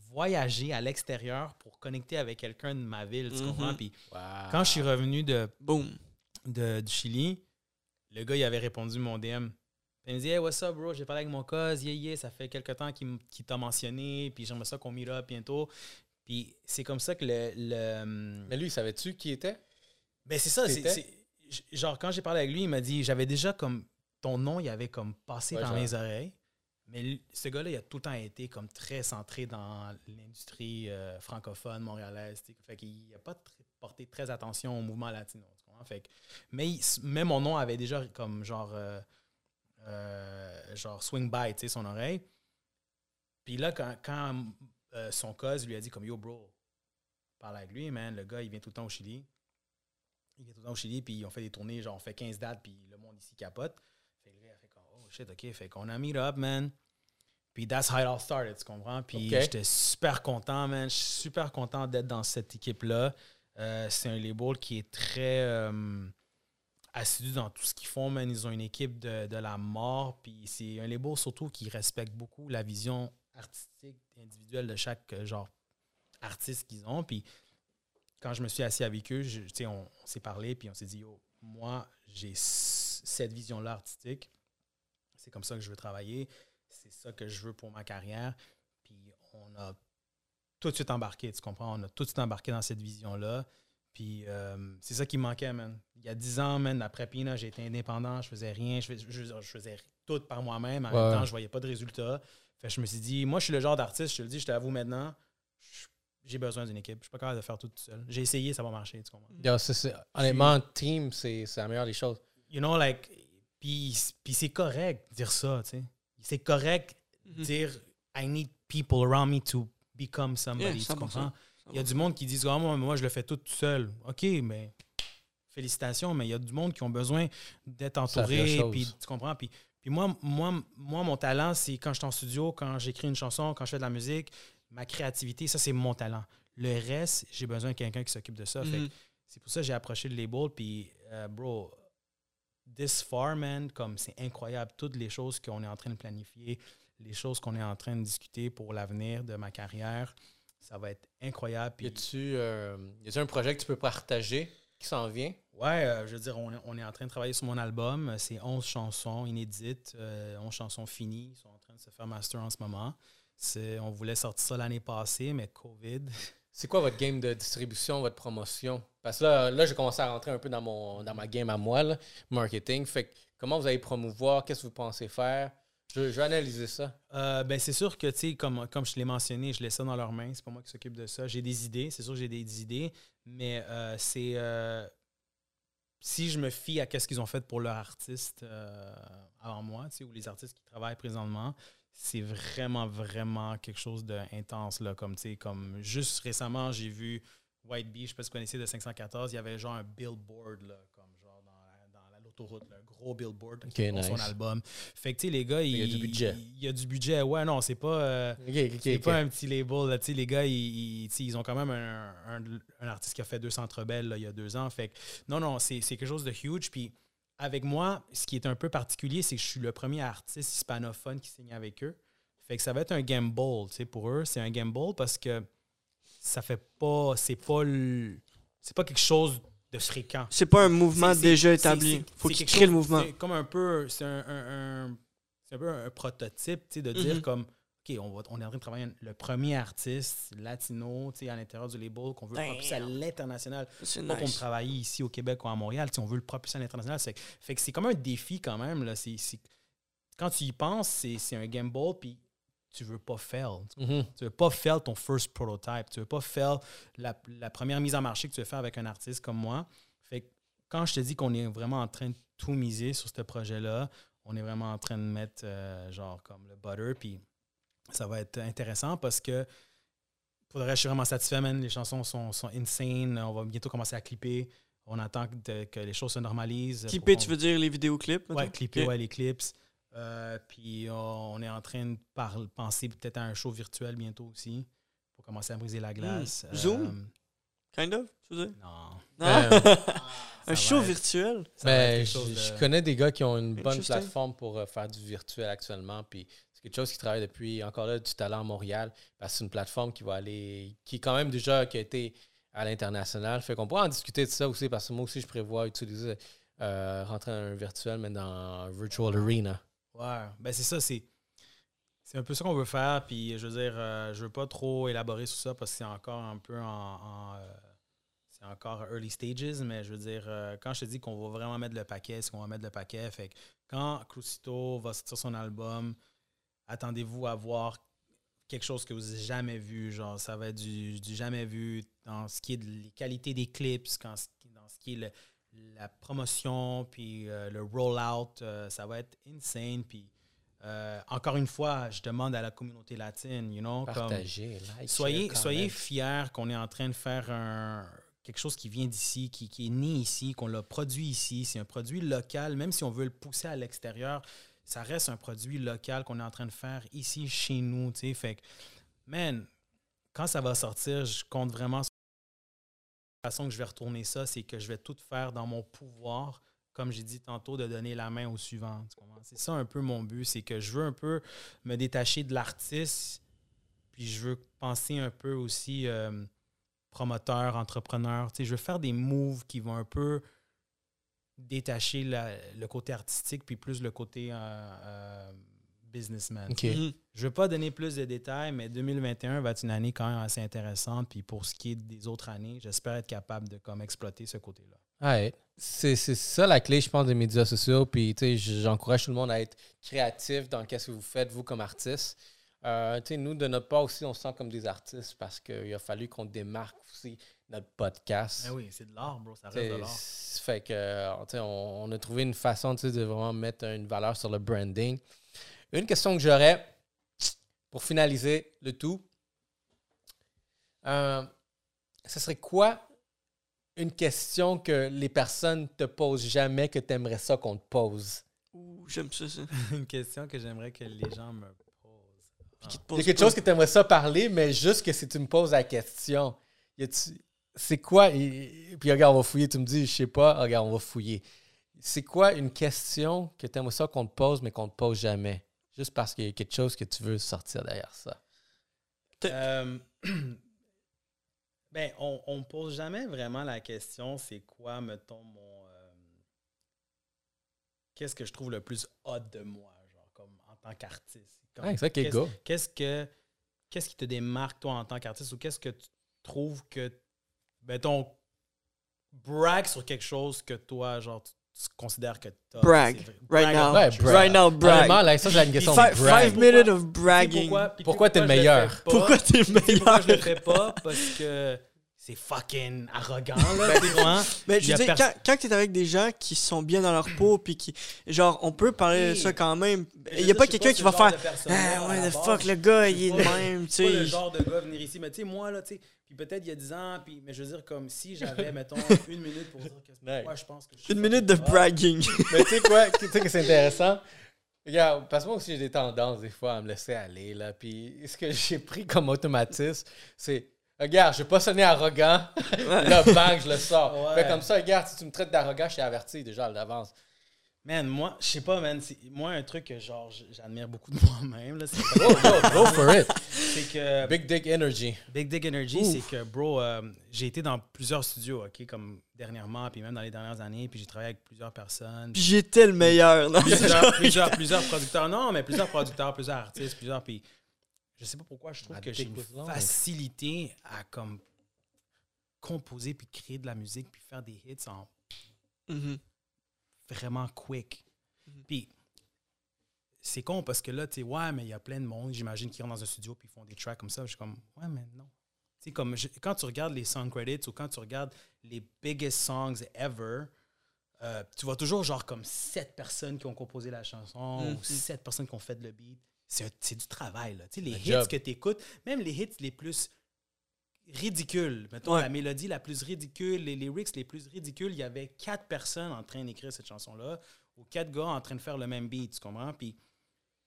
voyager à l'extérieur pour connecter avec quelqu'un de ma ville, tu Mhm. comprends? Puis Wow. quand je suis revenu de, Boom. De- du Chili, le gars, il avait répondu mon DM. Il me dit, hey, what's up, bro? J'ai parlé avec mon cause, yeah, yeah, ça fait quelque temps qu'il t'a mentionné, puis j'aimerais ça qu'on meet up bientôt. Puis c'est comme ça que le. le Mais lui, savais-tu qui était? ben c'est ça. c'est- j- Genre, quand j'ai parlé avec lui, il m'a dit j'avais déjà comme. Ton nom, il avait comme passé Ouais, dans genre. mes oreilles. Mais ce gars-là, il a tout le temps été comme très centré dans l'industrie euh, francophone, montréalaise. Fait qu'il n'a pas porté très attention au mouvement latino. Comprends? Fait que- mais, il- mais mon nom avait déjà comme genre. euh, euh, genre swing by, tu sais, son oreille. Puis là, quand, quand euh, son cause lui a dit comme Yo, bro, parle avec lui, man. Le gars, il vient tout le temps au Chili. Il vient tout le temps au Chili, puis on fait des tournées, genre on fait 15 dates, puis le monde ici capote. Fait que fait comme Oh shit, ok. Fait qu'on a meet up, man. Puis that's how it all started, tu comprends? Puis j'étais super content, man. Je suis super content d'être dans cette équipe-là. Euh, c'est un label qui est très euh, assidu dans tout ce qu'ils font, man. Ils ont une équipe de, de la mort. Puis c'est un label surtout qui respecte beaucoup la vision artistique individuelle de chaque euh, genre artiste qu'ils ont. Puis quand je me suis assis avec eux, je- on, on s'est parlé, puis on s'est dit, Yo, moi, j'ai cette vision-là artistique. C'est comme ça que je veux travailler. C'est ça que je veux pour ma carrière. Puis on a tout de suite embarqué, tu comprends? On a tout de suite embarqué dans cette vision-là. Puis euh, c'est ça qui me manquait, man. Il y a 10 ans, man, après Pina, été indépendant, je faisais rien, je faisais, je, je faisais tout par moi-même. En Ouais. même temps, je voyais pas de résultats. Fait que je me suis dit, moi, je suis le genre d'artiste, je te le dis, je t'avoue maintenant, je- j'ai besoin d'une équipe. Je suis pas capable de faire tout tout seul. J'ai essayé, ça va marcher, tu comprends? C'est- honnêtement, team, c'est la meilleure des choses. You know, like, puis puis c'est correct de dire ça, tu sais. C'est correct de Mhm. dire, I need people around me to become somebody, Yeah, tu 100%. comprends? Il y a du monde qui dit ah, moi, moi, je le fais tout, tout seul. OK, mais félicitations, mais il y a du monde qui ont besoin d'être entouré. Puis, tu comprends? Puis, puis moi, moi, moi, mon talent, c'est quand je suis en studio, quand j'écris une chanson, quand je fais de la musique, ma créativité, ça, c'est mon talent. Le reste, j'ai besoin de quelqu'un qui s'occupe de ça. Fait que Mhm. c'est pour ça que j'ai approché le label. Puis, euh, bro, this far, man, comme c'est incroyable. Toutes les choses qu'on est en train de planifier, les choses qu'on est en train de discuter pour l'avenir de ma carrière, ça va être incroyable. Y Puis, a-tu euh, y a-tu un projet que tu peux partager qui s'en vient? ouais, euh, je veux dire, on, est- on est en train de travailler sur mon album. Euh, C'est 11 chansons inédites, euh, 11 chansons finies. Ils sont en train de se faire master en ce moment. On voulait sortir ça l'année passée, mais COVID. C'est quoi votre game de distribution, votre promotion? Parce que là, là j'ai commencé à rentrer un peu dans, mon, dans ma game à moi, là, marketing. Fait que comment vous allez promouvoir? Qu'est-ce que vous pensez faire? Je, je vais analyser ça. Euh, ben, c'est sûr que, tu sais, comme, comme je l'ai mentionné, je laisse ça dans leurs mains. C'est pas moi qui s'occupe de ça. J'ai des idées, c'est sûr que j'ai des idées, mais euh, c'est. euh, si je me fie à ce qu'ils ont fait pour leurs artistes euh, avant moi, ou les artistes qui travaillent présentement, c'est vraiment, vraiment quelque chose d'intense. Comme, comme juste récemment, j'ai vu White Bee, je sais pas si vous connaissez, de 514, il y avait genre un billboard, là, comme genre dans la- dans la- l'autoroute, gros billboard pour son album. Fait que, tu sais, les gars, Il y a du budget. Il y a du budget. Ouais, non, c'est pas. euh, pas un petit label. Là. Tu sais, Les gars, ils, ils- ont quand même un, un- un artiste qui a fait deux centres belles là, il y a deux ans. Fait que, non, non, c'est quelque chose de huge. Puis avec moi, ce qui est un peu particulier, c'est que je suis le premier artiste hispanophone qui signe avec eux. Fait que ça va être un gamble, tu sais, pour eux. C'est un gamble parce que ça fait pas. C'est pas le- C'est pas quelque chose de fréquent. C'est pas un mouvement déjà établi. c'est- Faut qu'il crée le mouvement. C'est comme un peu, c'est un, un- un- c'est un peu un prototype, tu sais, de dire Mhm. comme, OK, on, va, on est en train de travailler le premier artiste latino, tu sais, à l'intérieur du label, qu'on veut Damn. propulser à l'international. C'est Pas pour nice. travailler ici au Québec ou à Montréal, on veut le propulser à l'international. C'est- Fait que c'est comme un défi quand même, là. Quand tu y penses, c'est c'est un gamble, puis tu veux pas fail. Mhm. Tu veux pas faire ton first prototype. Tu veux pas faire la, la première mise en marché que tu veux faire avec un artiste comme moi. Fait que quand je te dis qu'on est vraiment en train de tout miser sur ce projet-là, on est vraiment en train de mettre euh, genre comme le butter. Puis ça va être intéressant parce que pour le reste, je suis vraiment satisfait, man. Les chansons sont, sont insane. On va bientôt commencer à clipper. On attend que, que les choses se normalisent. Clipper, tu veux dire les vidéoclips? Ouais, clipper, ouais, les clips. Euh, puis on, on est en train de par- penser peut-être à un show virtuel bientôt aussi pour commencer à briser la glace. Hmm. Zoom? Euh, Kind of, tu veux dire? non. Ben, un show être- virtuel? Ben, je, chose de- je connais des gars qui ont une bonne plateforme pour euh, faire du virtuel actuellement. Puis c'est quelque chose qui travaille depuis encore là du talent à Montréal. Parce que c'est une plateforme qui va aller, qui est quand même déjà qui a été à l'international. Fait qu'on pourra en discuter de ça aussi parce que moi aussi je prévois utiliser euh, rentrer dans un virtuel mais dans un virtual arena. Ouais, ben c'est ça, c'est. C'est un peu ça qu'on veut faire, puis je veux dire, euh, je veux pas trop élaborer sur ça parce que c'est encore un peu en. euh, c'est encore early stages, mais je veux dire, euh, quand je te dis qu'on va vraiment mettre le paquet, c'est qu'on va mettre le paquet. Fait que quand Crucito va sortir son album, attendez-vous à voir quelque chose que vous n'avez jamais vu. Genre, ça va être du, du jamais vu dans ce qui est de les qualités des clips, quand, dans ce qui est le- la promotion, puis euh, le rollout. euh, ça va être insane. Puis euh, encore une fois, je demande à la communauté latine, you know, comme like, soyez, soyez fiers qu'on est en train de faire un, quelque chose qui vient d'ici, qui, qui est né ici, qu'on l'a produit ici. C'est un produit local, même si on veut le pousser à l'extérieur, ça reste un produit local qu'on est en train de faire ici, chez nous. tu sais. Fait que, man, quand ça va sortir, je compte vraiment façon que je vais retourner ça, c'est que je vais tout faire dans mon pouvoir, comme j'ai dit tantôt, de donner la main au suivant. C'est ça un peu mon but, c'est que je veux un peu me détacher de l'artiste, puis je veux penser un peu aussi euh, promoteur, entrepreneur. Je veux faire des moves qui vont un peu détacher le côté artistique, puis plus le côté euh, euh, businessman. Mhm. Je ne veux pas donner plus de détails, mais 2021 va être une année quand même assez intéressante. Puis pour ce qui est des autres années, j'espère être capable de comme, exploiter ce côté-là. Ouais. C'est c'est ça la clé, je pense, des médias sociaux. Puis, tu sais, j'encourage tout le monde à être créatif dans ce que vous faites, vous, comme artiste. Euh, tu sais, nous, de notre part aussi, on se sent comme des artistes parce qu'il a fallu qu'on démarque aussi notre podcast. Eh oui, c'est de l'art, bro. Ça reste de l'art. Fait que, on, on a trouvé une façon de vraiment mettre une valeur sur le branding. Une question que j'aurais pour finaliser le tout, euh, ce serait quoi une question que les personnes te posent jamais que tu aimerais ça qu'on te pose? Ouh, j'aime ça, ça. Une question que j'aimerais que les gens me posent. Il y a quelque chose que tu aimerais ça parler, mais juste que si tu me poses la question, c'est quoi? Et- et- puis regarde, on va fouiller. Tu me dis, je sais pas, regarde, on va fouiller. C'est quoi une question que tu aimerais ça qu'on te pose, mais qu'on te pose jamais? Juste parce qu'il y a quelque chose que tu veux sortir derrière ça. Euh, ben, on ne pose jamais vraiment la question c'est quoi, mettons, mon. euh, Qu'est-ce que je trouve le plus hot de moi, genre, comme en tant qu'artiste? Comme, Ouais, c'est ça qui est qu'est-ce- go. Qu'est-ce que qu'est-ce qui te démarque, toi, en tant qu'artiste, ou qu'est-ce que tu trouves que. Mettons, brag sur quelque chose que toi, genre, tu, tu considères que tu Brag. Right now. Ouais, brag. Right now, brag. Honnêtement, là, ça, c'est une question Five, de brag. five minutes of bragging. Pourquoi t'es le meilleur? Pourquoi t'es le sais pourquoi je le meilleur? fais pas? Parce que c'est fucking arrogant, là. Mais Il je y a veux dire, quand, quand t'es avec des gens qui sont bien dans leur peau, puis qui. Genre, on peut parler de ça quand même. Mais Il je n'y a pas je quelqu'un qui va faire. Ah ouais, the fuck, le gars, Je il est pas- même, je tu pas le sais. genre de gars venir ici, mais tu sais, moi, là, tu sais, puis peut-être il y a 10 ans, puis, mais je veux dire, comme si j'avais, mettons, une minute pour dire pourquoi je pense que je suis Une minute de bragging. Mais tu sais quoi, tu sais que c'est intéressant? Regarde, parce que moi aussi, j'ai des tendances des fois à me laisser aller. Là. Puis ce que j'ai pris comme automatisme, c'est regarde, je vais pas sonner arrogant. là, bang, je le sors. Ouais. Fait comme ça, regarde, si tu me traites d'arrogant, je suis averti déjà à l'avance. Man, moi, je sais pas, man, moi, un truc que, genre, j'admire beaucoup de moi-même, là, c'est Go, go, go for it. c'est que Big Dick Energy. Big Dick Energy, c'est que, bro, euh, j'ai été dans plusieurs studios, OK, comme dernièrement, puis même dans les dernières années, puis j'ai travaillé avec plusieurs personnes. Puis j'étais le meilleur. non? plusieurs, plusieurs, plusieurs producteurs. Non, mais plusieurs producteurs, plusieurs artistes, plusieurs. Puis je sais pas pourquoi je trouve Ah, que j'ai une facilité à comme composer puis créer de la musique puis faire des hits en Mhm. vraiment quick. Mhm. Puis c'est con parce que là, tu sais, ouais, mais il y a plein de monde, j'imagine, qui rentrent dans un studio puis font des tracks comme ça. Je suis comme, ouais, mais non. Tu sais, comme je- quand tu regardes les song credits ou quand tu regardes les biggest songs ever, euh, tu vois toujours genre comme sept personnes qui ont composé la chanson ou sept personnes qui ont fait le beat. C'est du travail, là. Tu sais, les Un hits job. que tu écoutes, même les hits les plus ridicules, mettons Ouais. la mélodie la plus ridicule, les lyrics les plus ridicules, il y avait quatre personnes en train d'écrire cette chanson-là ou quatre gars en train de faire le même beat, tu comprends? Puis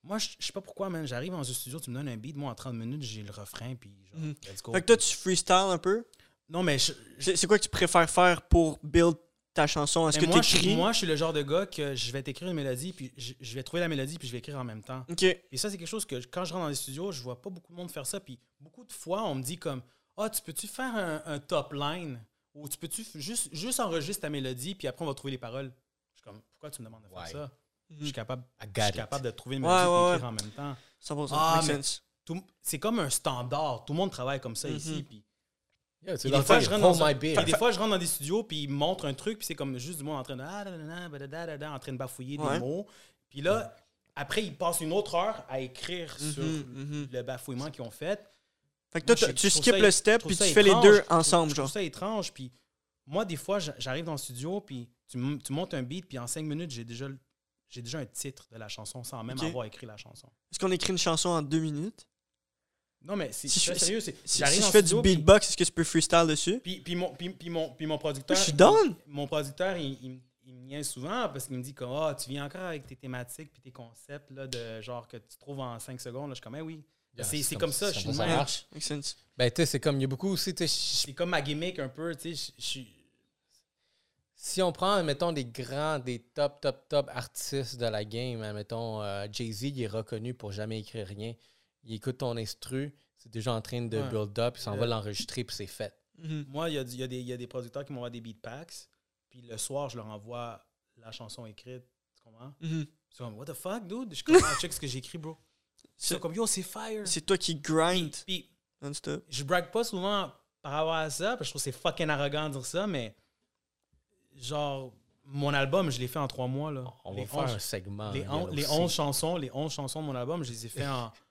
moi, je sais pas pourquoi, man, j'arrive dans un studio, tu me donnes un beat, moi en 30 minutes, j'ai le refrain, puis genre, Mhm. let's go. Fait que toi, tu freestyle un peu? non, mais c'est quoi que tu préfères faire pour build ta chanson? Est-ce que moi, tu je, suis- écris? moi, je suis le genre de gars que je vais t'écrire une mélodie, puis je, je vais trouver la mélodie, puis je vais écrire en même temps. Et ça, c'est quelque chose que quand je rentre dans les studios, je vois pas beaucoup de monde faire ça. Puis beaucoup de fois, on me dit comme Ah, tu peux-tu faire un, un top line Ou tu peux-tu juste, juste enregistrer ta mélodie, puis après, on va trouver les paroles. Je suis comme Pourquoi tu me demandes de faire Ouais. ça? Je Mhm. suis capable, I je suis capable de trouver une Ouais, mélodie et d'écrire en même temps. 100%. Ah, C'est comme un standard. Tout le monde travaille comme ça Mhm. ici. Puis Yeah, des fois, je rentre dans un- puis des fois, je rentre dans des studios, puis ils me montrent un truc, puis c'est comme juste du monde en train de, ah, en train de bafouiller Ouais. des mots. Puis là, après, ils passent une autre heure à écrire sur Mhm, mhm. le bafouillement qu'ils ont fait. Fait que toi, Moi, tu- ça- le step, puis tu fais les deux Je trouve- ensemble, Je genre. trouve ça étrange. Puis moi, des fois, j'a- j'arrive dans le studio, puis tu, montes un beat, puis en cinq minutes, j'ai déjà, j'ai déjà un titre de la chanson sans même avoir écrit la chanson. Est-ce qu'on écrit une chanson en deux minutes? Non, mais c'est Si je très fais- sérieux. c'est- Si, si je fais du studio, beatbox, est-ce que tu peux freestyle dessus? Puis, puis, mon, puis, puis mon, puis mon producteur. Je suis down! Mon producteur, il, il, me- il me niaise souvent parce qu'il me dit comme Ah, tu viens encore avec tes thématiques puis tes concepts là, de genre que tu trouves en 5 secondes. Là, je suis comme Eh oui. Yeah, c'est- c'est comme ça, je suis de ça marche. Ben, tu sais, c'est comme, il y a beaucoup aussi, tu sais, je- C'est comme ma gimmick un peu. Tu sais, je- je suis. si on prend, mettons, des grands, des top, top, top artistes de la game, hein, mettons, euh, Jay-Z, il est reconnu pour jamais écrire rien. Il écoute ton instru, c'est déjà en train de Ouais. build up, il s'en Euh, va l'enregistrer, puis c'est fait. Mhm. Moi, il y y, a des- il y a des producteurs qui m'envoient des beat packs. Puis le soir, je leur envoie la chanson écrite. Tu comprends? Mhm. Ils sont comme What the fuck, dude? Je suis comme Ah, check ce que j'ai écrit, bro. C'est- comme Yo, c'est fire. C'est toi qui grind Puis non-stop. je brague pas souvent par rapport à ça, parce que je trouve que c'est fucking arrogant de dire ça, mais genre, mon album, je l'ai fait en trois mois. Là. On les va faire 11 un segment. les, on- les aussi. 11 chansons, les 11 chansons de mon album, je les ai fait en,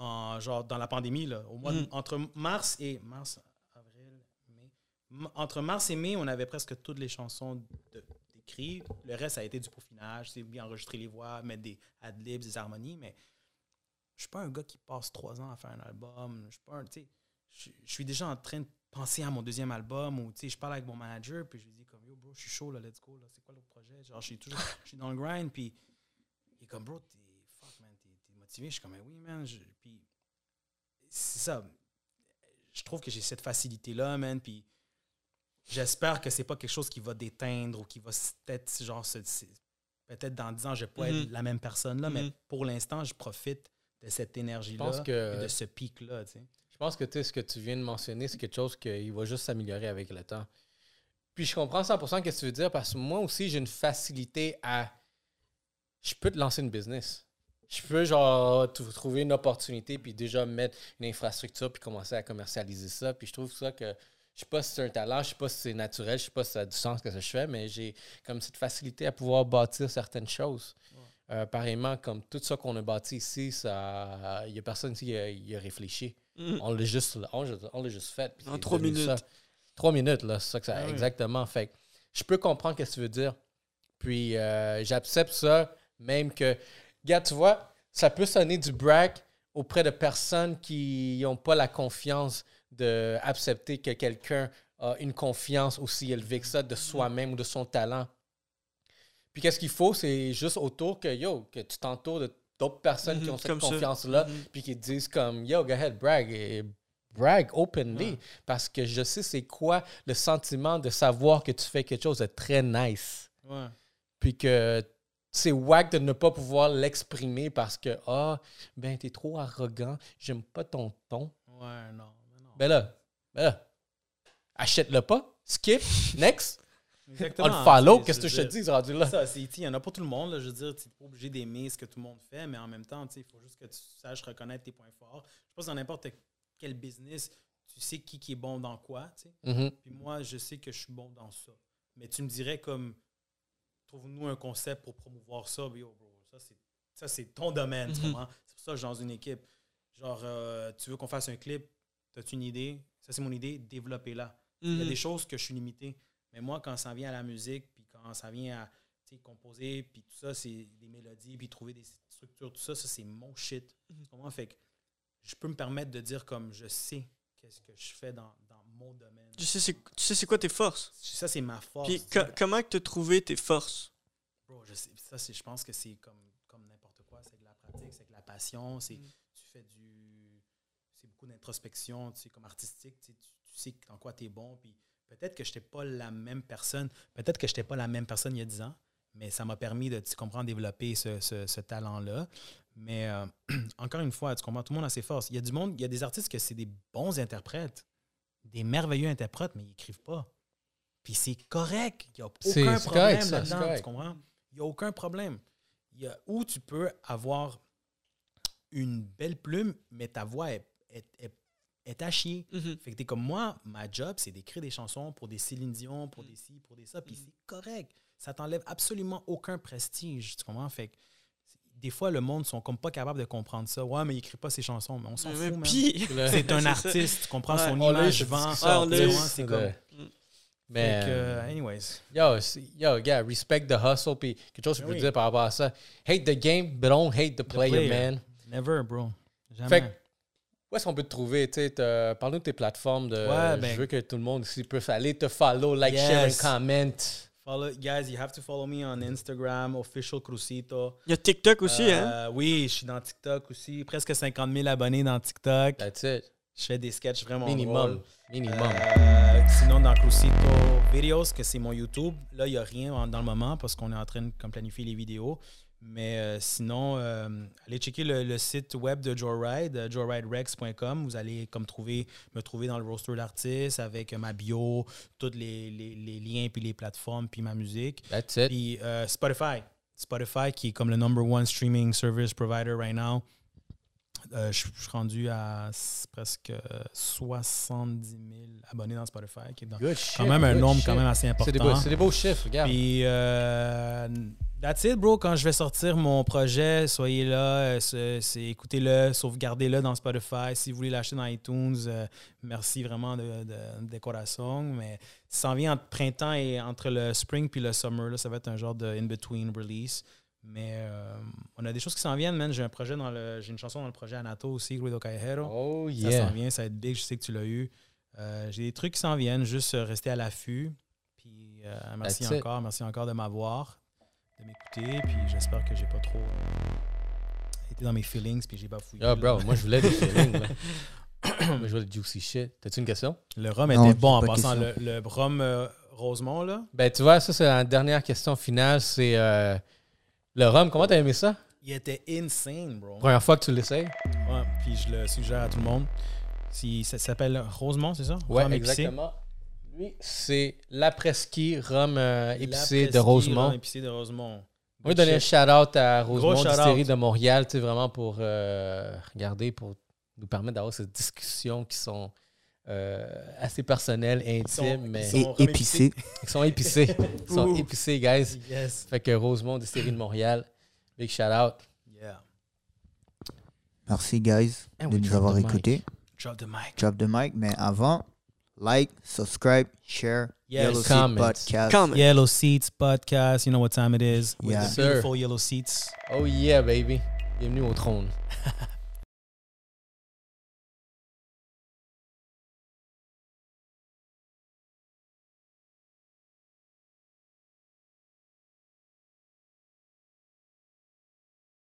en genre dans la pandémie là, au mois de- Mhm. entre mars et mars, avril, mai. Entre mars et mai, on avait presque toutes les chansons d'écrit. Le reste a été du peaufinage, c'est bien enregistrer les voix, mettre des adlibs, des harmonies, mais je suis pas un gars qui passe trois ans à faire un album. Je suis pas un, je je suis déjà en train de penser à mon deuxième album ou tu sais, je parle avec mon manager puis je lui dis comme yo bro, je suis chaud là, let's go là, c'est quoi l'autre projet? Genre je suis toujours je suis dans le grind puis il est comme bro, t'es fuck man, t'es t'es motivé, je suis comme oui man, je- puis c'est ça. Je trouve que j'ai cette facilité là man puis j'espère que c'est pas quelque chose qui va déteindre ou qui va peut-être genre peut-être dans 10 ans je vais pas Mhm. être la même personne là, mais Mhm. pour l'instant, je profite de cette énergie Je là pense que, et de ce pic là, tu sais. je pense que tu ce que tu viens de mentionner, c'est quelque chose qui va juste s'améliorer avec le temps. Puis je comprends 100% ce que tu veux dire parce que moi aussi, j'ai une facilité à. Je peux te lancer une business. Je peux, genre, trouver une opportunité puis déjà mettre une infrastructure puis commencer à commercialiser ça. Puis je trouve ça que. Je sais pas si c'est un talent, je sais pas si c'est naturel, je sais pas si ça a du sens que ça je fais, mais j'ai comme cette facilité à pouvoir bâtir certaines choses. Euh, pareillement, comme tout ça qu'on a bâti ici, ça, il y a personne ici qui a, il a réfléchi. Mhm. On l'a juste, on, juste fait. En trois minutes. ça. Trois minutes, là, c'est ça que ça. Ah oui. Exactement. Fait que je peux comprendre ce que tu veux dire. Puis euh, j'accepte ça, même que, regarde, tu vois, ça peut sonner du brag auprès de personnes qui n'ont pas la confiance d'accepter que quelqu'un a une confiance aussi élevée que ça de soi-même ou de son talent. Puis qu'est-ce qu'il faut, c'est juste autour que, yo, que tu t'entoures de d'autres personnes qui Mhm, ont cette confiance-là, Mhm. puis qui disent comme, yo, go ahead, brag, et brag openly, Ouais. parce que je sais c'est quoi le sentiment de savoir que tu fais quelque chose de très nice, Ouais. puis que c'est wack de ne pas pouvoir l'exprimer parce que, ah, ben, t'es trop arrogant, j'aime pas ton ton. Ouais, non, mais non. Ben là, ben là, achète-le pas, skip, next, Exactement. on le follow, qu'est-ce que je te dis, rendu là? Ça, c'est, il y en a pas tout le monde. Là, je veux dire, tu n'es pas obligé d'aimer ce que tout le monde fait, mais en même temps, il faut juste que tu saches reconnaître tes points forts. Je pense que dans n'importe quel business, tu sais qui, qui est bon dans quoi. tu sais. Mhm. Puis moi, je sais que je suis bon dans ça. Mais tu me dirais comme, trouve-nous un concept pour promouvoir ça. Yo, bro, ça, c'est, ça, c'est ton domaine. comprends? C'est pour ça que je suis dans une équipe. Genre, euh, tu veux qu'on fasse un clip, as-tu une idée? Ça, c'est mon idée, développez-la. Il y a Mhm. des choses que je suis limité. Mais moi, quand ça vient à la musique, puis quand ça vient à composer, puis tout ça, c'est des mélodies, puis trouver des structures, tout ça, ça, c'est mon shit. Mhm. Fait que je peux me permettre de dire comme je sais qu'est-ce que je fais dans mon domaine. Tu sais, c'est, tu sais c'est quoi tes forces? Ça, c'est ma force. Puis co- comment tu as trouvé tes forces? Bro, je sais, ça, c'est, je pense que c'est comme, comme n'importe quoi. C'est de la pratique, c'est de la passion. C'est, Mm. Tu fais du. C'est beaucoup d'introspection, tu sais, comme artistique. Tu sais, tu, tu sais dans quoi tu es bon. Puis peut-être que je n'étais pas la même personne. Peut-être que je n'étais pas la même personne il y a 10 ans. Mais ça m'a permis de, tu comprends, développer ce, ce- ce talent-là. Mais euh, encore une fois, tu comprends, tout le monde a ses forces. Il y a du monde, il y a des artistes que c'est des bons interprètes, des merveilleux interprètes, mais ils n'écrivent pas. Puis c'est correct. Il n'y a aucun problème là-dedans. Tu comprends? Il n'y a aucun problème. Il y a où tu peux avoir une belle plume, mais ta voix est, est, est, est à chier. Mhm. Fait que t'es comme moi, ma job, c'est d'écrire des chansons pour des Céline Dion, pour des ci, pour des ça, puis c'est correct. Ça t'enlève absolument aucun prestige, tu comprends? Fait que des fois, le monde sont comme pas capables de comprendre ça. Ouais, mais il écrit pas ses chansons, mais on s'en Mais fout, C'est un artiste, tu comprends? Ouais. Son image vend. c'est comme... Fait Mais, que, euh, anyways. yo, yo, gars, respect the hustle. Puis quelque chose que je peux Oui. dire par rapport à ça. Hate the game, but don't hate the player, player. man. Never, bro. Jamais. Fait que, où est-ce qu'on peut te trouver? Parle-nous de tes plateformes. De, Ouais, ben- je veux que tout le monde ici puisse aller te follow, like, share and comment. Follow, guys, you have to follow me on Instagram, official Crucito. Il y a TikTok aussi, hein? Euh, Oui, je suis dans TikTok aussi. Presque 50 000 abonnés dans TikTok. That's it. Je fais des sketchs vraiment Minimum. drôles. Minimum. Euh, sinon, dans Crucito Videos, que c'est mon YouTube, là, il n'y a rien en- dans le moment parce qu'on est en train de planifier les vidéos. Mais euh, sinon, euh, allez checker le, le site web de Joyride, euh, joyriderex.com. Vous allez comme trouver, me trouver dans le roster d'artistes avec euh, ma bio, tous les, les- les liens, puis les plateformes, puis ma musique. That's it. Puis euh, Spotify. Spotify qui est comme le number one streaming service provider right now. Euh, je je suis rendu à presque 70 000 abonnés dans Spotify, qui est dans- quand même un nombre quand même assez important. c'est des beaux chiffres, regarde. Puis, euh, that's it, bro. Quand je vais sortir mon projet, soyez là, euh, écoutez-le, sauvegardez-le dans Spotify. Si vous voulez l'acheter dans iTunes, euh, merci vraiment de, de, de corazon. Mais ça s'en vient entre printemps et entre le spring puis le summer. Là, ça va être un genre de in-between release. Mais euh, on a des choses qui s'en viennent, man. J'ai un projet dans le. J'ai une chanson dans le projet Anato aussi, Guido Callejero. Oh, Ça s'en vient, ça va être big, je sais que tu l'as eu. Euh, J'ai des trucs qui s'en viennent, juste euh, rester à l'affût. Puis euh, merci That's it. encore, merci encore de m'avoir, de m'écouter. Puis j'espère que j'ai pas trop été dans mes feelings, puis j'ai pas fouillé. Là. bro, moi, je voulais des feelings. là. moi, je voulais du juicy shit. T'as-tu une question? Le rhum Non, était bon en pas passant. Le, le rhum euh, Rosemont, là, Ben, tu vois, ça, c'est la dernière question finale. C'est euh, le rhum. Comment t'as aimé ça? il était insane, bro. Première fois que tu l'essayes? Ouais, puis je le suggère à tout le monde. Si, ça s'appelle Rosemont, c'est ça? Ouais, Rhum exactement. Lui, c'est l'après-ski rhum euh, épicé de Rosemont. rhum épicé de Rosemont. On va donner un shout-out à Rosemont. Distillerie de Montréal, tu sais, vraiment pour euh, regarder, pour nous permettre d'avoir ces discussions qui sont euh, assez personnelles, Ils sont- intimes, ils mais sont qui sont épicées. Ils sont épicés, guys. Yes. Fait que Rosemont Distillerie de Montréal, big shout-out. Yeah. Merci, guys, And de nous drop avoir the mic. écoutés. Drop the mic. Drop the mic. Mais avant, like, subscribe, share. Yes. Yellow Seat Comments. Podcast. Comment? Yellow Seats podcast. You know what time it is. With Yeah. the Sir. beautiful yellow seats. Oh yeah, baby. Bienvenue au trône.